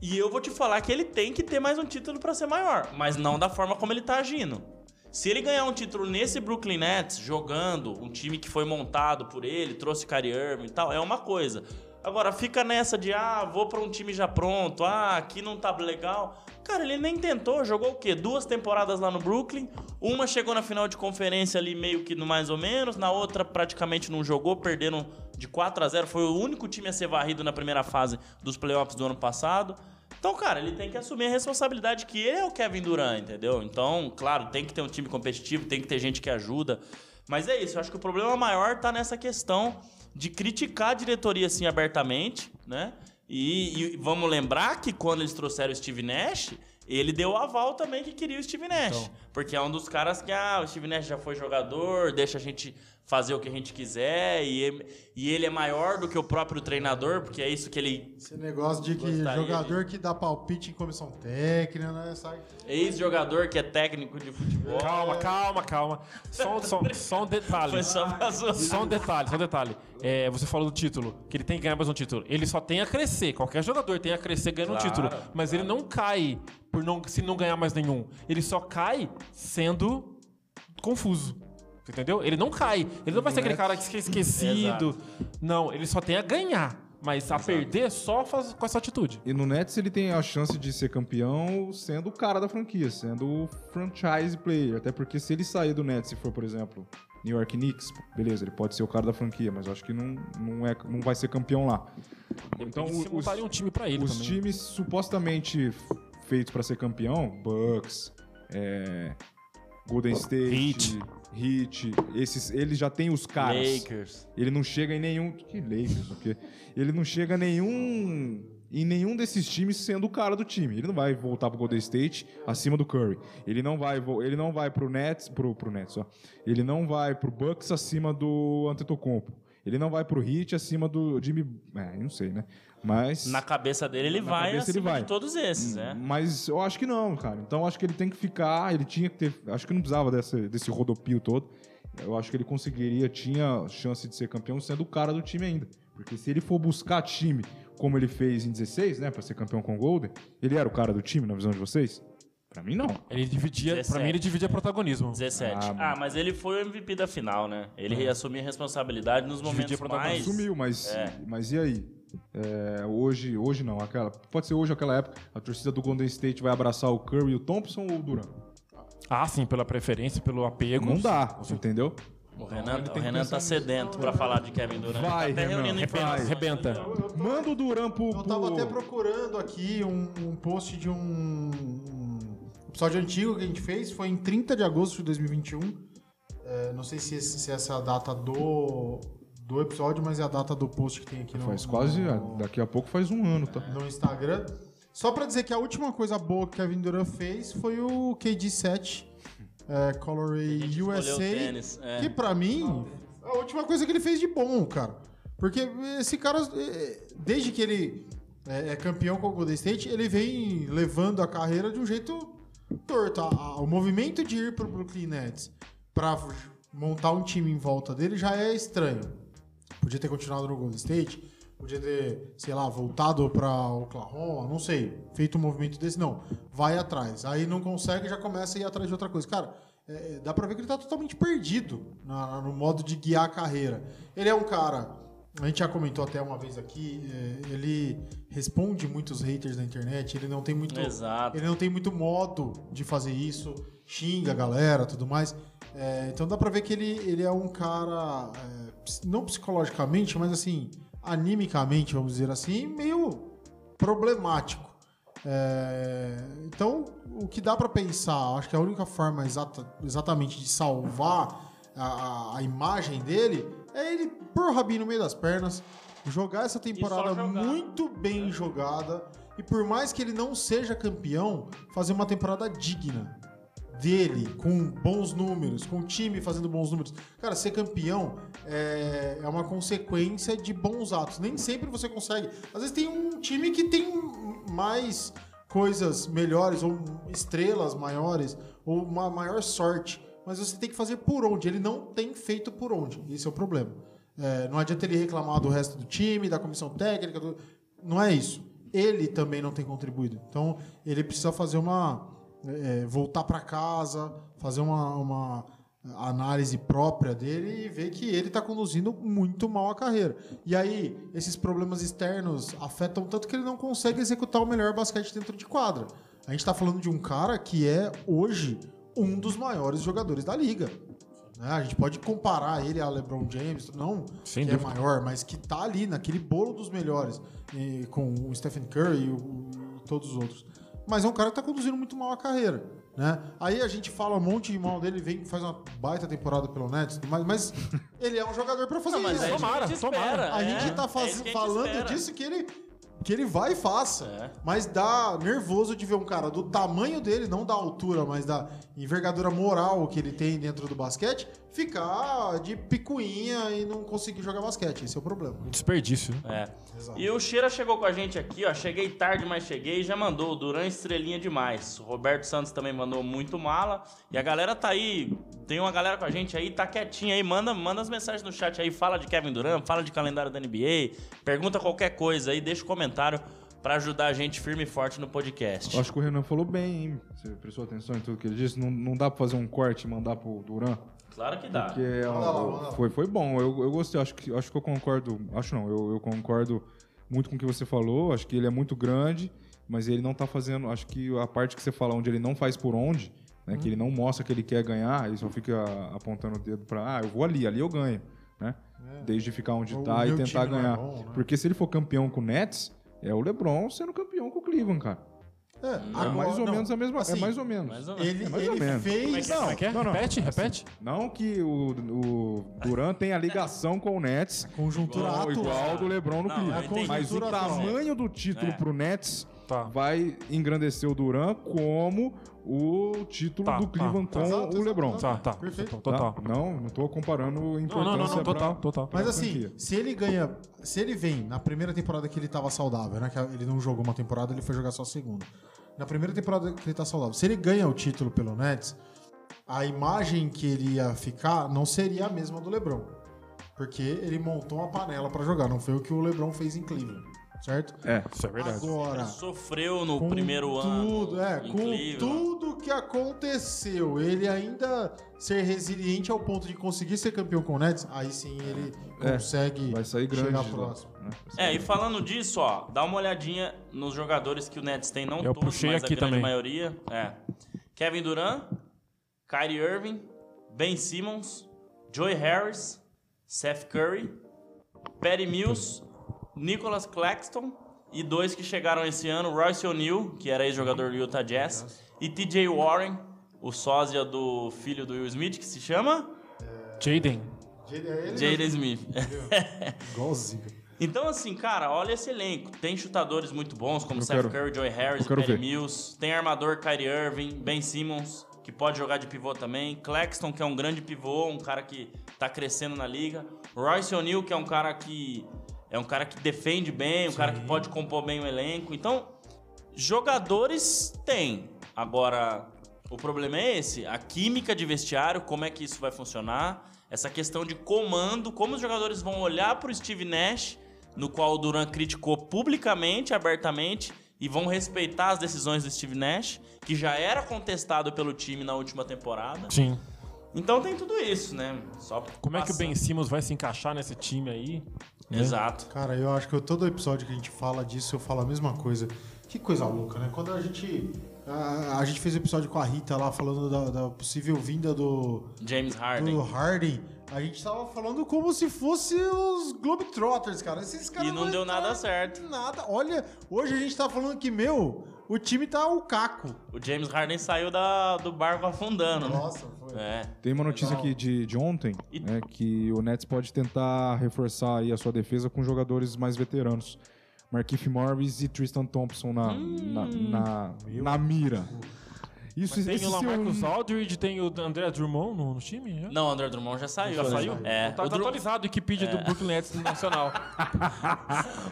E eu vou te falar que ele tem que ter mais um título pra ser maior, mas não da forma como ele tá agindo. Se ele ganhar um título nesse Brooklyn Nets, jogando, um time que foi montado por ele, trouxe Kyrie Irving e tal, é uma coisa. Agora, fica nessa de, ah, vou pra um time já pronto, ah, aqui não tá legal. Cara, ele nem tentou, jogou o quê? Duas temporadas lá no Brooklyn, uma chegou na final de conferência ali meio que no mais ou menos, na outra praticamente não jogou, perderam de 4 a 0 foi o único time a ser varrido na primeira fase dos playoffs do ano passado. Então, cara, ele tem que assumir a responsabilidade que ele é o Kevin Durant, entendeu? Então, claro, tem que ter um time competitivo, tem que ter gente que ajuda. Mas é isso, eu acho que o problema maior tá nessa questão de criticar a diretoria assim abertamente, né? E, e vamos lembrar que quando eles trouxeram o Steve Nash, ele deu o aval também que queria o Steve Nash. Porque é um dos caras que, ah, o Steve Nash já foi jogador, deixa a gente fazer o que a gente quiser, e, ele- e ele é maior do que o próprio treinador, porque é isso que ele. Esse negócio de que jogador que dá palpite em comissão técnica, né? Sai. Ex-jogador que é técnico de futebol. Calma, calma, calma. Só, só, só um detalhe. Foi só. Só um detalhe, só um detalhe. É, você falou do título, que ele tem que ganhar mais um título. Ele só tem a crescer. Qualquer jogador tem a crescer ganhando um Claro, título. Mas ele não cai por não, se não ganhar mais nenhum. Ele só cai sendo confuso. Entendeu? Ele não cai. Ele não vai ser aquele cara que é esquecido. Não, ele só tem a ganhar. Mas a perder só faz, com essa atitude. E no Nets ele tem a chance de ser campeão sendo o cara da franquia, sendo o franchise player. Até porque se ele sair do Nets e for, por exemplo, New York Knicks, beleza, ele pode ser o cara da franquia, mas eu acho que não, não, é, não vai ser campeão lá. Então os, um time pra ele os também. times supostamente feitos pra ser campeão, Bucks, é, Golden State, Heat. Heat, esses, eles já têm os caras. Lakers. Ele não chega em nenhum. Que Lakers, o quê? Ele não chega nenhum. Em nenhum desses times sendo o cara do time. Ele não vai voltar pro Golden State acima do Curry. Ele não vai, ele não vai pro Nets, pro, pro Nets, ó. Ele não vai pro Bucks acima do Antetokounmpo. Ele não vai pro Heat acima do Jimmy, é, não sei, né? Mas Na cabeça dele, ele vai cabeça ele acima vai. de todos esses, né? Mas eu acho que não, cara. Então eu acho que ele tem que ficar. Ele tinha que ter. Acho que não precisava desse, desse rodopio todo. Eu acho que ele conseguiria, tinha chance de ser campeão sendo o cara do time ainda. Porque se ele for buscar time como ele fez em 16, né, pra ser campeão com o Golden, ele era o cara do time na visão de vocês? Pra mim, não. Ele dividia, pra 17. mim, ele dividia protagonismo. 17. Ah, Ah, mas ele foi o MVP da final, né? Ele assumia a responsabilidade nos momentos Dividia protagonismo. mais... Sumiu, mas, É. mas e aí? É, hoje, hoje não. Aquela, pode ser hoje aquela época. A torcida do Golden State vai abraçar o Curry, o Thompson ou o Durant? Ah, sim, pela preferência, pelo apego. Não dá, entendeu? O Renan, o Renan tá sedento pra falar de Kevin Durant. Vai, tá até Renan, reunindo vai. informações. Rebenta. Manda o Durant pro. Eu tava pro- até procurando aqui um, um post de um, um episódio antigo que a gente fez, foi em 30 de agosto de 2021. É, não sei se, esse- se essa é a data do, do episódio, mas é a data do post que tem aqui no, Faz quase. no, Daqui a pouco faz um ano, tá? no Instagram. Só pra dizer que a última coisa boa que o Kevin Durant fez foi o KD7 é, Colorway USA. tênis, é. Que pra mim, é a última coisa que ele fez de bom, cara. Porque esse cara, é, desde que ele é, é campeão com o Golden State, ele vem levando a carreira de um jeito torto. O movimento de ir pro Brooklyn Nets pra montar um time em volta dele já é estranho. Podia ter continuado no Golden State, podia ter, sei lá, voltado pra Oklahoma, não sei, feito um movimento desse, não. Vai atrás. Aí não consegue, já começa a ir atrás de outra coisa. Cara, é, dá pra ver que ele tá totalmente perdido na- no modo de guiar a carreira. Ele é um cara, a gente já comentou até uma vez aqui, é, ele responde muitos haters na internet, ele não tem muito. Exato. Ele não tem muito modo de fazer isso, xinga a galera tudo mais. É, então dá pra ver que ele, ele é um cara, é, não psicologicamente, mas assim, animicamente, vamos dizer assim, meio problemático. É, então, o que dá pra pensar, acho que a única forma exata, exatamente de salvar a- a imagem dele é ele pôr o rabinho no meio das pernas, jogar essa temporada jogar. muito bem jogada e por mais que ele não seja campeão, fazer uma temporada digna dele, com bons números, com o time fazendo bons números. Cara, ser campeão é, é uma consequência de bons atos. Nem sempre você consegue. Às vezes tem um time que tem mais coisas melhores, ou estrelas maiores, ou uma maior sorte. Mas você tem que fazer por onde. Ele não tem feito por onde. Esse é o problema. É, não adianta ele reclamar do resto do time, da comissão técnica. do- Não é isso. Ele também não tem contribuído. Então, ele precisa fazer uma. é, voltar para casa, fazer uma, uma análise própria dele e ver que ele está conduzindo muito mal a carreira. E aí, esses problemas externos afetam tanto que ele não consegue executar o melhor basquete dentro de quadra. A gente está falando de um cara que é, hoje, um dos maiores jogadores da liga. né? A gente pode comparar ele a LeBron James, não Sem que dúvida. é maior, mas que tá ali naquele bolo dos melhores, e com o Stephen Curry e, o- e todos os outros. Mas é um cara que tá conduzindo muito mal a carreira, né? Aí a gente fala um monte de mal dele, vem faz uma baita temporada pelo Nets, mas, mas ele é um jogador para fazer Não, mas isso. é que Tomara, a gente tomara. espera. A é. gente tá É faz- a gente falando espera. disso que ele, que ele vai e faça. É. Mas dá nervoso de ver um cara do tamanho dele, não da altura, mas da envergadura moral que ele tem dentro do basquete, ficar de picuinha e não conseguir jogar basquete. Esse é o problema. Um desperdício. né? É. Exato. E o Cheira chegou com a gente aqui, ó. Cheguei tarde, mas cheguei e já mandou. O Duran estrelinha demais. O Roberto Santos também mandou muito mala. E a galera tá aí. Tem uma galera com a gente aí, tá quietinha aí. Manda, manda as mensagens no chat aí. Fala de Kevin Durant, fala de calendário da NBA. Pergunta qualquer coisa aí, deixa o comentário pra ajudar a gente firme e forte no podcast. Eu acho que o Renan falou bem, hein? Você prestou atenção em tudo que ele disse? Não, não dá pra fazer um corte e mandar pro Duran? Claro que dá. Porque lá. foi, foi bom, eu, eu gostei, acho que, acho que eu concordo. Acho não, eu, eu concordo muito com o que você falou. Acho que ele é muito grande, mas ele não tá fazendo. Acho que a parte que você fala onde ele não faz por onde, né? Que ele não mostra que ele quer ganhar, ele só fica apontando o dedo pra, ah, eu vou ali, ali eu ganho, né? Desde ficar onde O tá e meu tentar time não é ganhar. bom, né? Porque se ele for campeão com o Nets, é o LeBron sendo campeão com o Cleveland, cara. É, É mais ou menos a mesma, é mais ou menos. mais ou menos. Ele, É mais ou ele menos. fez. É que é? não, não. Repete, repete. Não que o, o Duran tenha ligação com o Nets, Conjuntura igual, atual. igual do LeBron no Não, entendi. Mas o tamanho do título É. pro Nets Tá. vai engrandecer o Duran como o título Tá, do tá, Cleveland tá. com Exato, o LeBron. exato. Tá, tá. Perfeito. Total. Tá? Não, não tô comparando importância não, não, não, pra- total, total. pra Mas assim, franquia. se ele ganha. Se ele vem na primeira temporada que ele tava saudável, né? Que ele não jogou uma temporada, ele foi jogar só a segunda. Na primeira temporada que ele tá saudável, se ele ganha o título pelo Nets, a imagem que ele ia ficar não seria a mesma do LeBron. Porque ele montou uma panela pra jogar, não foi o que o LeBron fez em Cleveland, certo? É. Isso é verdade. Agora, Sofreu no com primeiro tudo, ano. é, em com Cleveland. tudo que aconteceu, ele ainda ser resiliente ao ponto de conseguir ser campeão com o Nets, aí sim ele É, consegue Vai sair grande. chegar lá, próximo. né? É, e falando disso, ó, dá uma olhadinha nos jogadores que o Nets tem, não Eu todos, puxei mas aqui a grande também. maioria. É. Kevin Durant, Kyrie Irving, Ben Simmons, Joey Harris, Seth Curry, Patty Mills, Nicholas Claxton e dois que chegaram esse ano, Royce O'Neal, que era ex-jogador do Utah Jazz, e TJ Warren, o sósia do filho do Will Smith, que se chama Jaden. Jaden Smith. Igualzinho. Então, assim, cara, olha esse elenco. Tem chutadores muito bons, como Eu Seth quero- Curry, Joey Harris, Perry ver. Mills. Tem armador Kyrie Irving, Ben Simmons, que pode jogar de pivô também. Claxton, que é um grande pivô, um cara que tá crescendo na liga. Royce O'Neal, que é um cara que é um cara que defende bem, um cara que pode compor bem o elenco. Então, jogadores tem. Agora, o problema é esse, a química de vestiário, como é que isso vai funcionar? Essa questão de comando, como os jogadores vão olhar pro Steve Nash, no qual o Duran criticou publicamente, abertamente, e vão respeitar as decisões do Steve Nash, que já era contestado pelo time na última temporada. Sim. Então tem tudo isso, né? Só Como é que o Ben. Simmons vai se encaixar nesse time aí? Exato. Cara, eu acho que todo episódio que a gente fala disso, eu falo a mesma coisa. Que coisa louca, né? Quando a gente. A, a gente fez o episódio com a Rita lá falando da, da possível vinda do, James Harden. do Harden. A gente tava falando como se fosse os Globetrotters, cara. Esses caras E não deu nada certo. Nada. Olha, hoje a gente tá falando que, meu, o time tá o caco. O James Harden saiu da, do barco afundando, né? Nossa, foi. É. Tem uma notícia aqui de, de ontem, E- né, que o Nets pode tentar reforçar aí a sua defesa com jogadores mais veteranos. Markieff Morris e Tristan Thompson na, na, na, na mira. Isso, Tem esse o Lamarcus Aldridge, tem o André Drummond no, no time? Já? Não, o André Drummond já saiu. Já né? saiu? É. Tá o, Dru- atualizado o Wikipedia do Brooklyn Nets Nacional.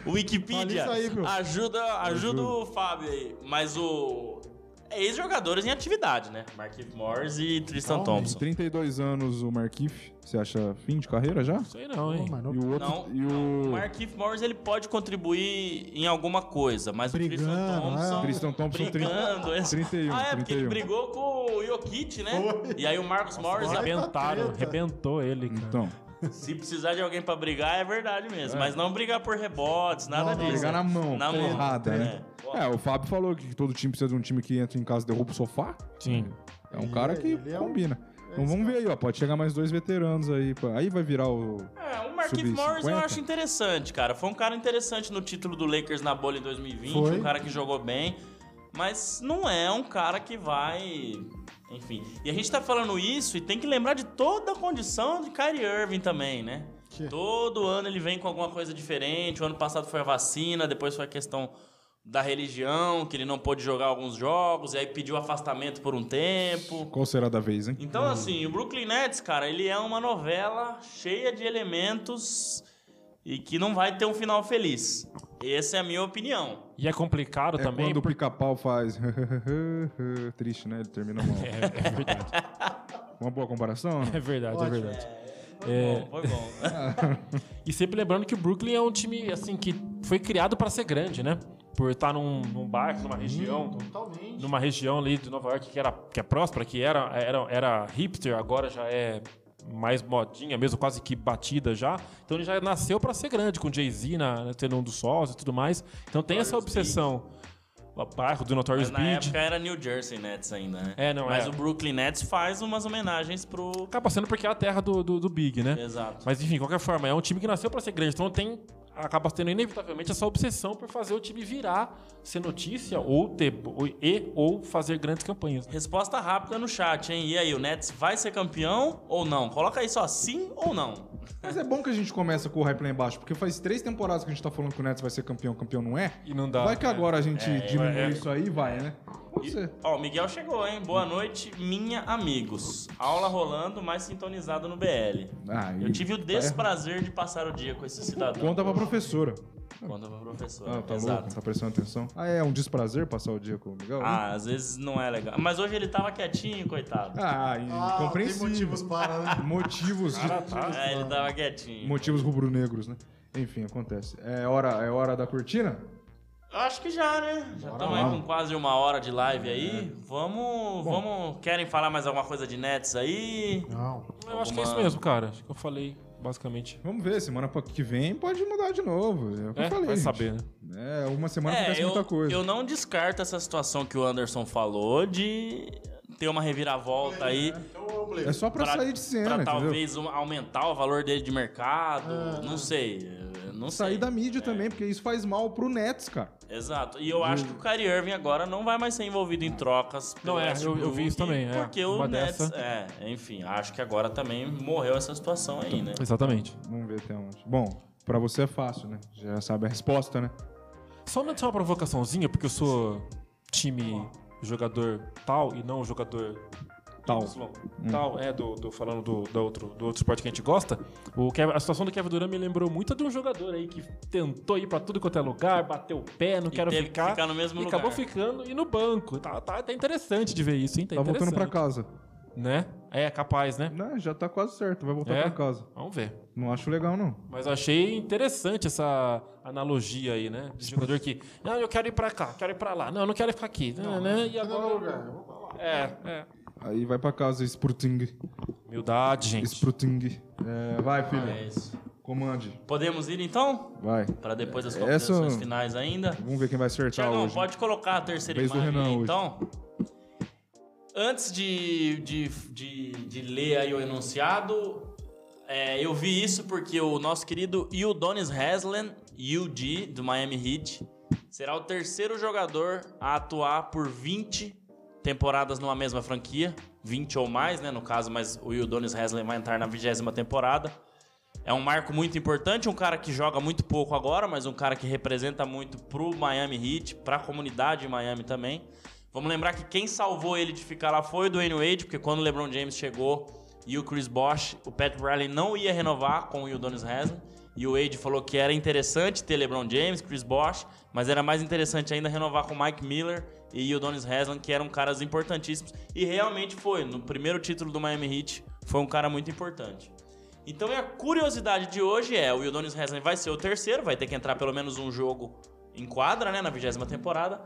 o Wikipedia aí, meu. ajuda, ajuda o Fábio aí. Mas o... É ex-jogadores em atividade, né? Markieff Morris e Tristan Calma. Thompson. 32 anos o Markieff. Você acha fim de carreira já? Sei não, hein? Não- E o outro. Não, e não, o o Markieff Morris ele pode contribuir em alguma coisa, mas Brigando, o Tristan Thompson... é. Tristan Thompson, brigando. 30, esse- 31, Ah, é, porque ele 31. brigou com o Jokic, né? E aí o Marcos Morris... vai. Arrebentaram, arrebentou ele, cara. Então, Se precisar de alguém pra brigar, é verdade mesmo. Mas não brigar por rebotes, nada Não, não, disso. pegar na mão, Na tá mão. errada, né? É. É, o Fábio falou que todo time precisa de um time que entra em casa e derruba o sofá. Sim. É um cara é- que ele é um- combina. Então vamos ver aí, ó. Pode chegar mais dois veteranos aí. Aí vai virar o. É, o Marquinhos Morris eu 50? acho interessante, cara. Foi um cara interessante no título do Lakers na bolha em 2020, Foi. um cara que jogou bem, mas não é um cara que vai. Enfim. E a gente tá falando isso e tem que lembrar de toda a condição de Kyrie Irving também, né? Que- Todo ano ele vem com alguma coisa diferente. O ano passado foi a vacina, depois foi a questão da religião, que ele não pôde jogar alguns jogos, e aí pediu afastamento por um tempo. Qual será da vez, hein? Então, assim, o Brooklyn Nets, cara, ele é uma novela cheia de elementos e que não vai ter um final feliz. Essa é a minha opinião. E é complicado É também. quando o por- pica-pau faz. Triste, né? Ele termina mal. É, é verdade. Uma boa comparação? né? É verdade, é Ótimo. verdade. Foi É. bom, foi bom. E sempre lembrando que o Brooklyn é um time assim que foi criado para ser grande, né? Por estar num, num bairro, numa região, Totalmente. numa região ali de Nova York que era que é próspera, que era, era, era hipster, agora já é mais modinha, mesmo quase que batida já. Então ele já nasceu para ser grande, com Jay-Z na- tendo um dos sócios e tudo mais. Então tem essa obsessão. O bairro do Notorious Mas na Big. época era New Jersey Nets ainda, né? É, não, Mas é. o Brooklyn Nets faz umas homenagens pro... Acaba sendo porque é a terra do, do, do Big, né? Exato. Mas enfim, de qualquer forma, é um time que nasceu para ser grande, então tem acaba tendo inevitavelmente essa obsessão por fazer o time virar, ser notícia ou ter ou- e ou fazer grandes campanhas. Resposta rápida no chat, hein? E aí, o Nets vai ser campeão ou não? Coloca aí só sim ou não. Mas é bom que a gente começa com o hype lá embaixo, porque faz três temporadas que a gente tá falando que o Nets vai ser campeão, campeão não é. E não dá. Vai que agora a gente diminui é. isso aí, vai, né? Ser. Ó, o Miguel chegou, hein? Boa noite, minha amigos. Aula rolando, mais sintonizado no BL. Ah, Eu tive o desprazer de passar o dia com esse cidadão. Conta pra professora. Conta pra professora. Ah, tá Exato. louco, tá prestando atenção. Ah, é um desprazer passar o dia com o Miguel? Ah, às vezes não é legal. Mas hoje ele tava quietinho, coitado. Ah, e Ah, tem compreensível. motivos para, né? Motivos, de- É, ele tava quietinho. motivos rubro-negros, né? Enfim, acontece. É hora, é hora da cortina? Eu Acho que já, né? Já estamos aí com quase uma hora de live aí. Vamos, vamos. Querem falar mais alguma coisa de Nets aí? Não. Eu acho que é isso mesmo, cara. Acho que eu falei basicamente. Vamos ver, semana que vem pode mudar de novo. É o que É, eu falei. vai gente. saber, né? É, uma semana acontece eu, muita coisa. eu não descarto essa situação que o Anderson falou de ter uma reviravolta aí. É só pra, sair de cena, pra entendeu? talvez um- aumentar o valor dele de mercado. Não sei. não sair sei. da mídia também, porque isso faz mal pro Nets, cara. Exato. E eu acho que o Kyrie Irving agora não vai mais ser envolvido em trocas. Não, é, eu- eu vi isso também, é. Porque o Uma Nets. dessa. É, enfim, acho que agora também morreu essa situação aí, né? Exatamente. Vamos ver até onde. Bom, pra você é fácil, né? Já sabe a resposta, né? Só uma, só uma provocaçãozinha, porque eu sou time jogador tal e não jogador Tal. Y. Tal, é, do, do- falando do, do, outro, do outro esporte que a gente gosta. O Kevin- a situação do Kevin Durant me lembrou muito de um jogador aí que tentou ir pra tudo quanto é lugar, bateu o pé, não E quero teve que ficar. ficar no mesmo e lugar. acabou ficando e no banco. Tá, tá, tá interessante de ver isso, hein? Tá, Tá voltando pra casa. Né? É, capaz, né? Não, já tá quase certo, vai voltar É? pra casa. Vamos ver. Não acho legal, não. Mas achei interessante essa analogia aí, né? De jogador que, não, eu quero ir pra cá, quero ir pra lá, não, eu não quero ficar aqui, né? né? E agora. É, é. Aí vai pra casa, Spruting. Humildade, gente. Spruting. É, vai, filho. É isso. Comande. Podemos ir então? Vai. Para depois das Essa- considerações finais ainda. Vamos ver quem vai acertar Tiagão, hoje. pode colocar a terceira Vez do imagem Renan aí, hoje. então. Antes de, de, de, de ler aí o enunciado, é, eu vi isso porque o nosso querido Udonis Haslem, UD, do Miami Heat, será o terceiro jogador a atuar por 20 temporadas numa mesma franquia. 20 ou mais, né, no caso, mas o Udonis Haslem vai entrar na vigésima temporada. É um marco muito importante, um cara que joga muito pouco agora, mas um cara que representa muito pro Miami Heat, pra comunidade de Miami também. Vamos lembrar que quem salvou ele de ficar lá foi o Dwayne Wade, porque quando o LeBron James chegou e o Chris Bosh, o Pat Riley não ia renovar com o Udonis Haslem, e o Wade falou que era interessante ter LeBron James, Chris Bosh, mas era mais interessante ainda renovar com Mike Miller e Udonis Haslem, que eram caras importantíssimos, e realmente foi. No primeiro título do Miami Heat, foi um cara muito importante. Então a curiosidade de hoje é, o Udonis Haslem vai ser o terceiro, vai ter que entrar pelo menos um jogo em quadra, né, na vigésima temporada.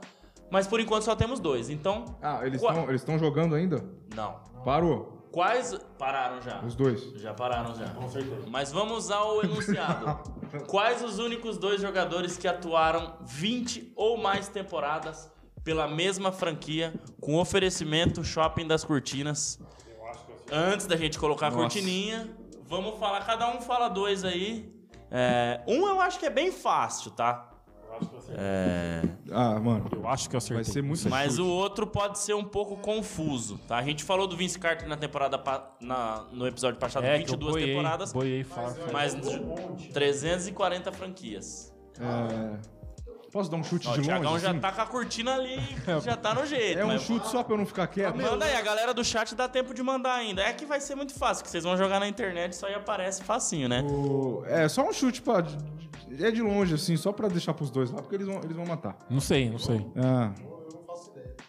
Mas por enquanto só temos dois. Então, Ah, eles Qua- estão jogando ainda? não. Parou. Quais pararam já? Os dois. Já pararam já. Com certeza. Mas vamos ao enunciado. Quais os únicos dois jogadores que atuaram 20 ou mais temporadas pela mesma franquia com oferecimento Shopping das Cortinas? Antes da gente colocar a Nossa. cortininha, vamos falar, cada um fala dois aí. É, um eu acho que é bem fácil, tá? É, Ah, mano. Eu acho que eu acertei. Vai ser muito mas chute. o outro pode ser um pouco confuso, tá? A gente falou do Vince Carter na temporada pa- na- no episódio passado, é, que eu 22 boiei, temporadas, Boiei fácil. mas 340 franquias. É... Posso dar um chute Ó, o de Thiagão longe? já assim? tá com a cortina ali, já tá no jeito. É um mas- chute só pra eu não ficar quieto? Manda aí, a galera do chat dá tempo de mandar ainda. É que vai ser muito fácil, que vocês vão jogar na internet, isso aí aparece facinho, né? O- É, só um chute pra... É de longe, assim, só pra deixar pros dois lá, porque eles vão, eles vão matar. Não sei, não sei. Ah.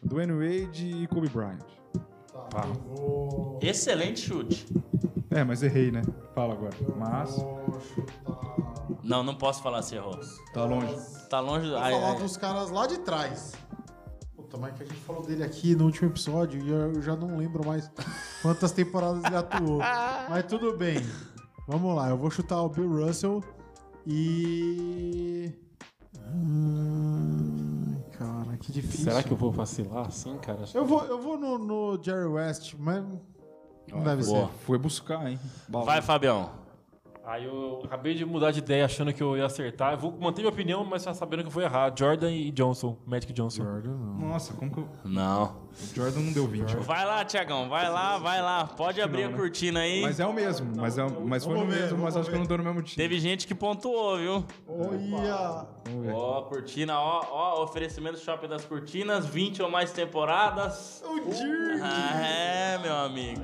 Dwayne Wade e Kobe Bryant. Tá. Excelente chute. É, mas errei, né? Fala agora. Mas Não, não posso falar se errou. tá longe. Tá longe. Vou ai, falar ai. dos caras lá de trás. Puta, mas que a gente falou dele aqui no último episódio e eu já não lembro mais quantas temporadas ele atuou. Mas tudo bem. Vamos lá, eu vou chutar o Bill Russell e. Hum, cara, que difícil. Será que eu vou vacilar assim, cara? Eu vou, eu vou no, no Jerry West, mas. Não deve boa. ser. Foi buscar, hein? Vai, Fabião. Aí eu acabei de mudar de ideia achando que eu ia acertar. Eu vou manter minha opinião, mas já sabendo que eu vou errar. Jordan e Johnson, Magic Johnson. Nossa, como que eu... Não. O Jordan não deu 20. ó. Vai lá, Tiagão, vai lá, vai lá. Pode abrir não, a né? cortina aí. Mas é o mesmo. Mas, é, mas foi Vamos ver, mesmo, mas vamos acho que eu não dou no mesmo time. Teve gente que pontuou, viu? Olha! Vamos ver. Ó, cortina, ó, ó, oferecimento Shopping das Cortinas, 20 ou mais temporadas. O Dirk! Ah, é, meu amigo.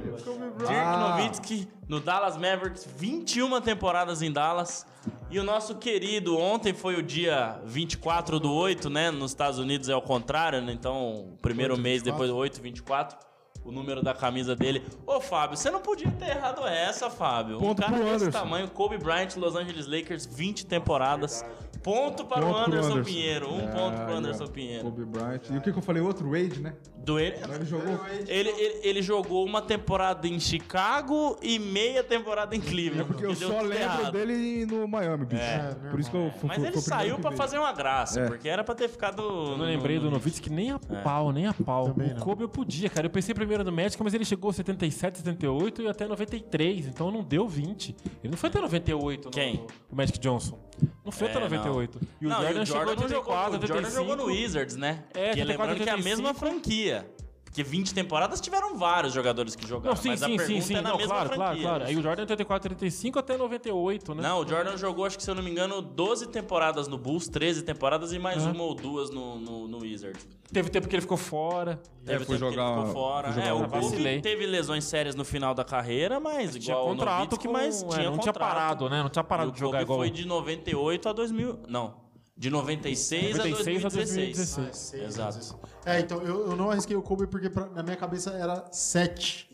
Dirk Ah. Nowitzki no Dallas Mavericks, 21 temporadas em Dallas. E o nosso querido, ontem foi o dia 24 do 8, né? Nos Estados Unidos é o contrário, né? Então, o primeiro 8, mês 24. depois do 8, 24. O número da camisa dele. Ô, Fábio, você não podia ter errado essa, Fábio. Ponto um cara desse tamanho, Kobe Bryant, Los Angeles Lakers, 20 temporadas. Ponto para Ponto o pro Anderson, Anderson. Pinheiro. Um É, ponto pro aí, ó. Anderson Pinheiro. Kobe Bryant. E o que, que eu falei? Outro Wade, né? Do ele, Ele jogou. ele, ele, ele jogou uma temporada em Chicago e meia temporada em Cleveland. É porque eu só lembro errado. dele no Miami, bicho. Por isso que eu fui Mas ele o saiu veio. fazer uma graça, É. porque era pra ter ficado. Eu não lembrei do Novitsky nem a É. pau, nem a pau. Também o não. Kobe eu podia, cara. Eu pensei primeiro no Magic, mas ele chegou a 77, 78 e até 93, então não deu 20. Ele não foi até 98 no- Quem? no, o Magic Johnson. Não foi até É, 98. E o não, Jordan, e o chegou Jordan em não jogou, 84, o Jordan jogou no 85. Wizards, né? É, que 84, lembrando que é a 85. mesma franquia. Porque 20 temporadas tiveram vários jogadores que jogaram. Não, sim, mas a sim, pergunta sim, sim. é na Não, mesma claro, claro, franquia. claro. Aí o Jordan é 84, 35 até 98, né? Não, o Jordan jogou, acho que se eu não me engano, 12 temporadas no Bulls, 13 temporadas e mais uma ou duas no, no, no Wizards. Teve tempo que ele ficou fora. Teve foi tempo que jogar- ele ficou fora. jogar é, o Kobe teve lesões sérias no final da carreira, mas Tinha igual contrato o Nowitzki, com... mas é, tinha não tinha contrato. parado, né? Não tinha E parado o de jogar Kobe igual... foi de 98 a 2000... Não, de 96, 96 a a 2016. 2016. Seis, Exato. É, então eu, eu não arrisquei o Kobe porque pra- na minha cabeça era 7.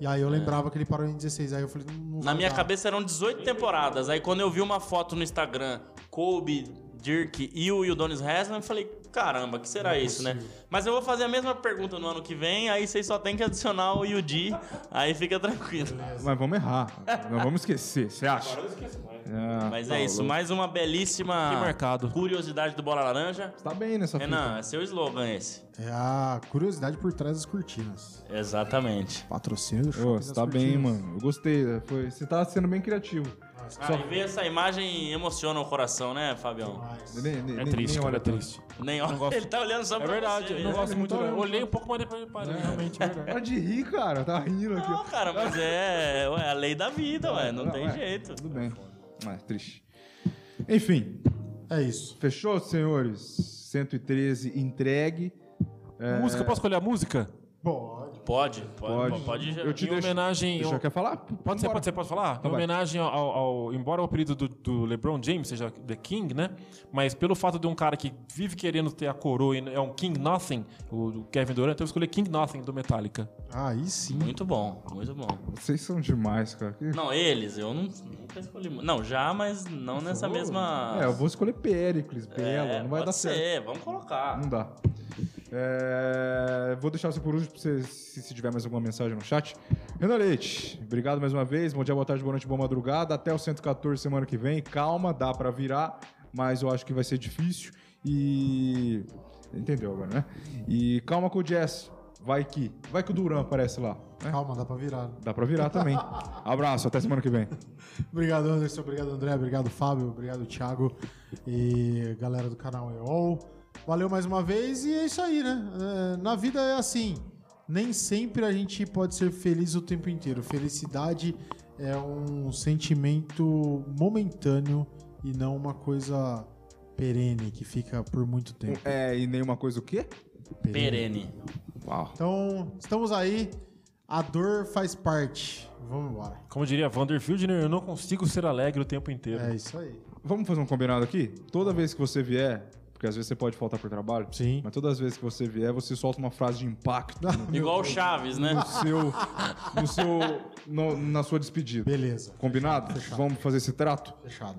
E aí eu lembrava que ele parou em 16. Aí eu falei, não, não Na minha dar. cabeça eram 18 temporadas. Aí quando eu vi uma foto no Instagram, Kobe, Dirk e o Udonis Haslem, eu falei, caramba, que será isso, né? Mas eu vou fazer a mesma pergunta no ano que vem, aí vocês só tem que adicionar o Yudi, aí fica tranquilo. Mas vamos errar. Não vamos esquecer, você acha? É, Mas tá é isso, mais uma belíssima Que curiosidade do Bola Laranja. Tá bem nessa Renan, fita. é seu slogan esse. É a curiosidade por trás das cortinas. Exatamente. Patrocínio do Ô, você tá bem, mano. Eu gostei. Foi, você tá sendo bem criativo. Ah, e ver essa imagem emociona o coração, né, Fabião? Nem, nem, É nem- triste, nem cara, olha é tanto. triste. Nem olha, gosto. ele tá olhando só É pra verdade, você. eu não né? gosto muito. tá não. Olhei um pouco, mas depois parei, realmente, é verdade. Para de rir, cara. Tá rindo aqui. Não, cara, mas é, ué, a lei da vida, ué, não tem é, jeito. Tudo bem. É, triste. Enfim, É isso. fechou, senhores? 113 entregue. Música, posso escolher a música? Pode. Pode, pode, Pode. pode, já. Eu te Em deixo. homenagem... Já ao- quer falar? Pode ser, pode ser, pode falar? Então em vai. homenagem ao, ao- Embora o apelido do, do LeBron James seja The King, né? Mas pelo fato de um cara que vive querendo ter a coroa e é um King Nothing, o Kevin Durant, então eu escolhi King Nothing do Metallica. Aí sim. Muito bom, muito bom. Vocês são demais, cara. Que- Não, eles, eu não, nunca escolhi. Não, já, mas não nessa mesma. É, eu vou escolher Pericles, É, Bela. não vai pode dar ser, certo. vamos colocar. Não dá. É, vou deixar você por último, pra você, se, se tiver mais alguma mensagem no chat. Renan Leite, obrigado mais uma vez. Bom dia, boa tarde, boa noite, boa madrugada. Até o 114 semana que vem. Calma, dá pra virar, mas eu acho que vai ser difícil. E. Entendeu agora, né? E calma com o Jess. Vai que. Vai que o Duran aparece lá. né? Calma, dá pra virar. Dá pra virar também. Abraço, até semana que vem. Obrigado, Anderson. Obrigado, André. Obrigado, Fábio. Obrigado, Thiago. E galera do canal EOL. Valeu mais uma vez e é isso aí, né? É, na vida é assim. Nem sempre a gente pode ser feliz o tempo inteiro. Felicidade é um sentimento momentâneo e não uma coisa perene que fica por muito tempo. É, e nenhuma coisa o quê? Perene. Uau. Então, estamos aí. A dor faz parte. Vamos embora. Como diria Vanderfield, né? eu não consigo ser alegre o tempo inteiro. É isso aí. Vamos fazer um combinado aqui? Toda vez que você vier, porque às vezes você pode faltar por trabalho, Sim. mas todas as vezes que você vier, você solta uma frase de impacto no Igual o Chaves, né? seu, no seu, no- na sua despedida. Beleza. Combinado? Vamos fazer esse trato? Fechado.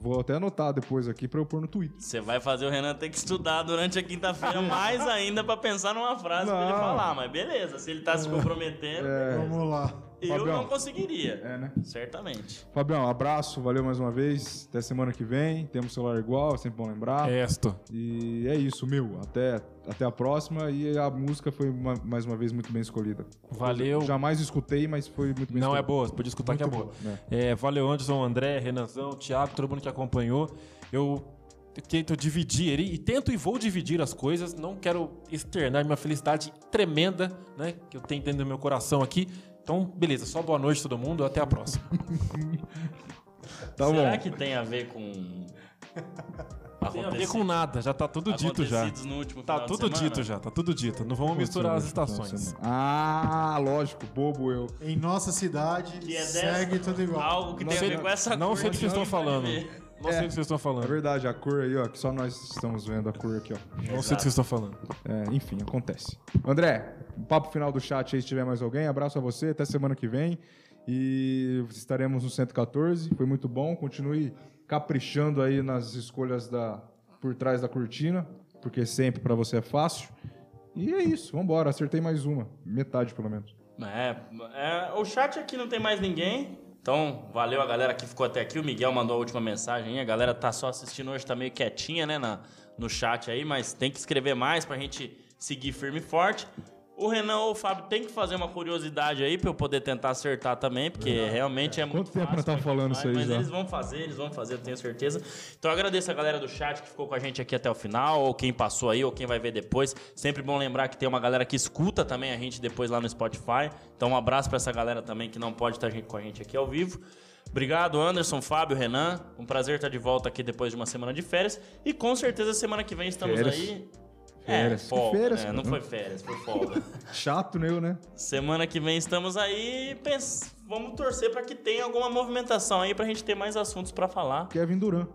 Vou até anotar depois aqui pra eu pôr no Twitter. Você vai fazer o Renan ter que estudar durante a quinta-feira mais ainda pra pensar numa frase pra ele Não. falar. Mas beleza, se ele tá se comprometendo, Vamos lá. eu Fabião. não conseguiria. É, né? Certamente. Fabião, abraço, valeu mais uma vez. Até semana que vem. Temos celular igual, é sempre bom lembrar. Esto. E é isso, meu. Até, até a próxima. E a música foi uma- mais uma vez muito bem escolhida. Valeu. Jamais escutei, mas foi muito bem Não é boa, você podia escutar que é boa. boa, É, valeu, Anderson, André, Renanzão, Thiago, todo mundo que acompanhou. Eu tento dividir e tento e vou dividir as coisas. Não quero externar minha felicidade tremenda, né? Que eu tenho dentro do meu coração aqui. Então, beleza, só boa noite todo mundo, até a próxima. Tá Será bom. que tem a ver com. Tem a ver com nada, já tá tudo dito já. no último Tá final de tudo semana? dito já, tá tudo dito. Não vamos misturar as estações. Ah, lógico, bobo eu. Em nossa cidade, Que é dessa- segue tudo igual. Algo que Não tem a sei- ver com essa não cor sei do que vocês estão falando. Não sei do que vocês estão É falando. verdade, a cor aí, ó, que só nós estamos vendo a cor aqui, ó. Não sei do que vocês estão falando. É, enfim, acontece. André, um papo final do chat aí, se tiver mais alguém. Abraço a você, até semana que vem. E estaremos no 114. Foi muito bom. Continue caprichando aí nas escolhas da por trás da cortina, porque sempre pra você é fácil. E é isso, vambora. Acertei mais uma. Metade, pelo menos. É, é, o chat aqui não tem mais ninguém. Então, valeu a galera que ficou até aqui. O Miguel mandou a última mensagem. A galera tá só assistindo hoje, tá meio quietinha, né, na, no chat aí, mas tem que escrever mais pra gente seguir firme e forte. O Renan ou o Fábio tem que fazer uma curiosidade aí pra eu poder tentar acertar também, porque realmente é muito Quanto tempo nós pra falando isso aí Mas já? eles vão fazer, eles vão fazer, eu tenho certeza. Então eu agradeço a galera do chat que ficou com a gente aqui até o final, ou quem passou aí, ou quem vai ver depois. Sempre bom lembrar que tem uma galera que escuta também a gente depois lá no Spotify. Então um abraço pra essa galera também que não pode estar com a gente aqui ao vivo. Obrigado, Anderson, Fábio, Renan. Um prazer estar de volta aqui depois de uma semana de férias. E com certeza semana que vem estamos Férias. aí. Férias. É, folga, férias, né? Não foi férias, foi folga. Chato, né, eu, né? semana que vem estamos aí. Pens... Vamos torcer para que tenha alguma movimentação aí pra gente ter mais assuntos pra falar. Kevin Durant.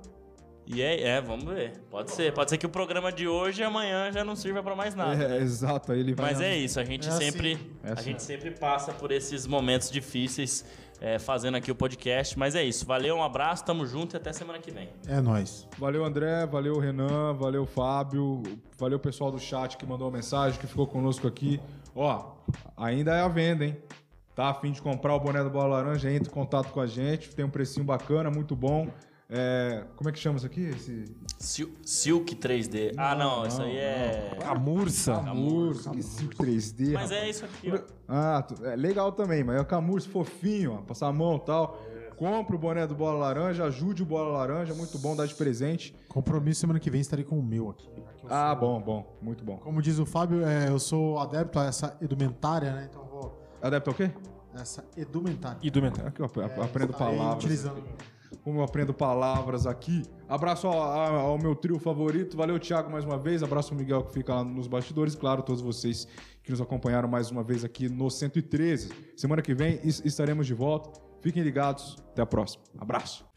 E é, é, vamos ver. Pode ser. Pode ser que o programa de hoje e amanhã já não sirva pra mais nada. É, exato, aí ele vai. Mas é isso, a gente É assim. sempre É a assim. gente sempre passa por esses momentos difíceis é, fazendo aqui o podcast. Mas é isso. Valeu, um abraço, tamo junto e até semana que vem. É nóis. Valeu, André, valeu, Renan, valeu, Fábio, valeu, pessoal do chat que mandou uma mensagem, que ficou conosco aqui. Ó, ainda é a venda, hein? Tá a fim de comprar o boné do Bola Laranja, entra em contato com a gente, tem um precinho bacana, muito bom. É, como é que chama isso aqui? Esse... Sil- Silk 3D. ah, não, isso aí é. Camurça. Camurça, que 5 3D. Mas rapaz. é isso aqui, ó. Ah, tu- é legal também, mas é o Camurça fofinho, ó, passar a mão e tal. Compre o boné do Bola Laranja, ajude o Bola Laranja, muito bom, dá de presente. Compromisso semana que vem estarei com o meu aqui. Aqui Ah, sou- bom, bom, muito bom. Como diz o Fábio, é, eu sou adepto a essa edumentária, né? Então vou. Adepto ao quê? Essa edumentária. E do mental. Aqui eu ap- aprendo palavras. Utilizando. Como eu aprendo palavras aqui. Abraço ao, ao- meu trio favorito. Valeu, Thiago, mais uma vez. Abraço ao Miguel que fica lá nos bastidores. Claro, todos vocês que nos acompanharam mais uma vez aqui no 113. Semana que vem es- estaremos de volta. Fiquem ligados. Até a próxima. Abraço.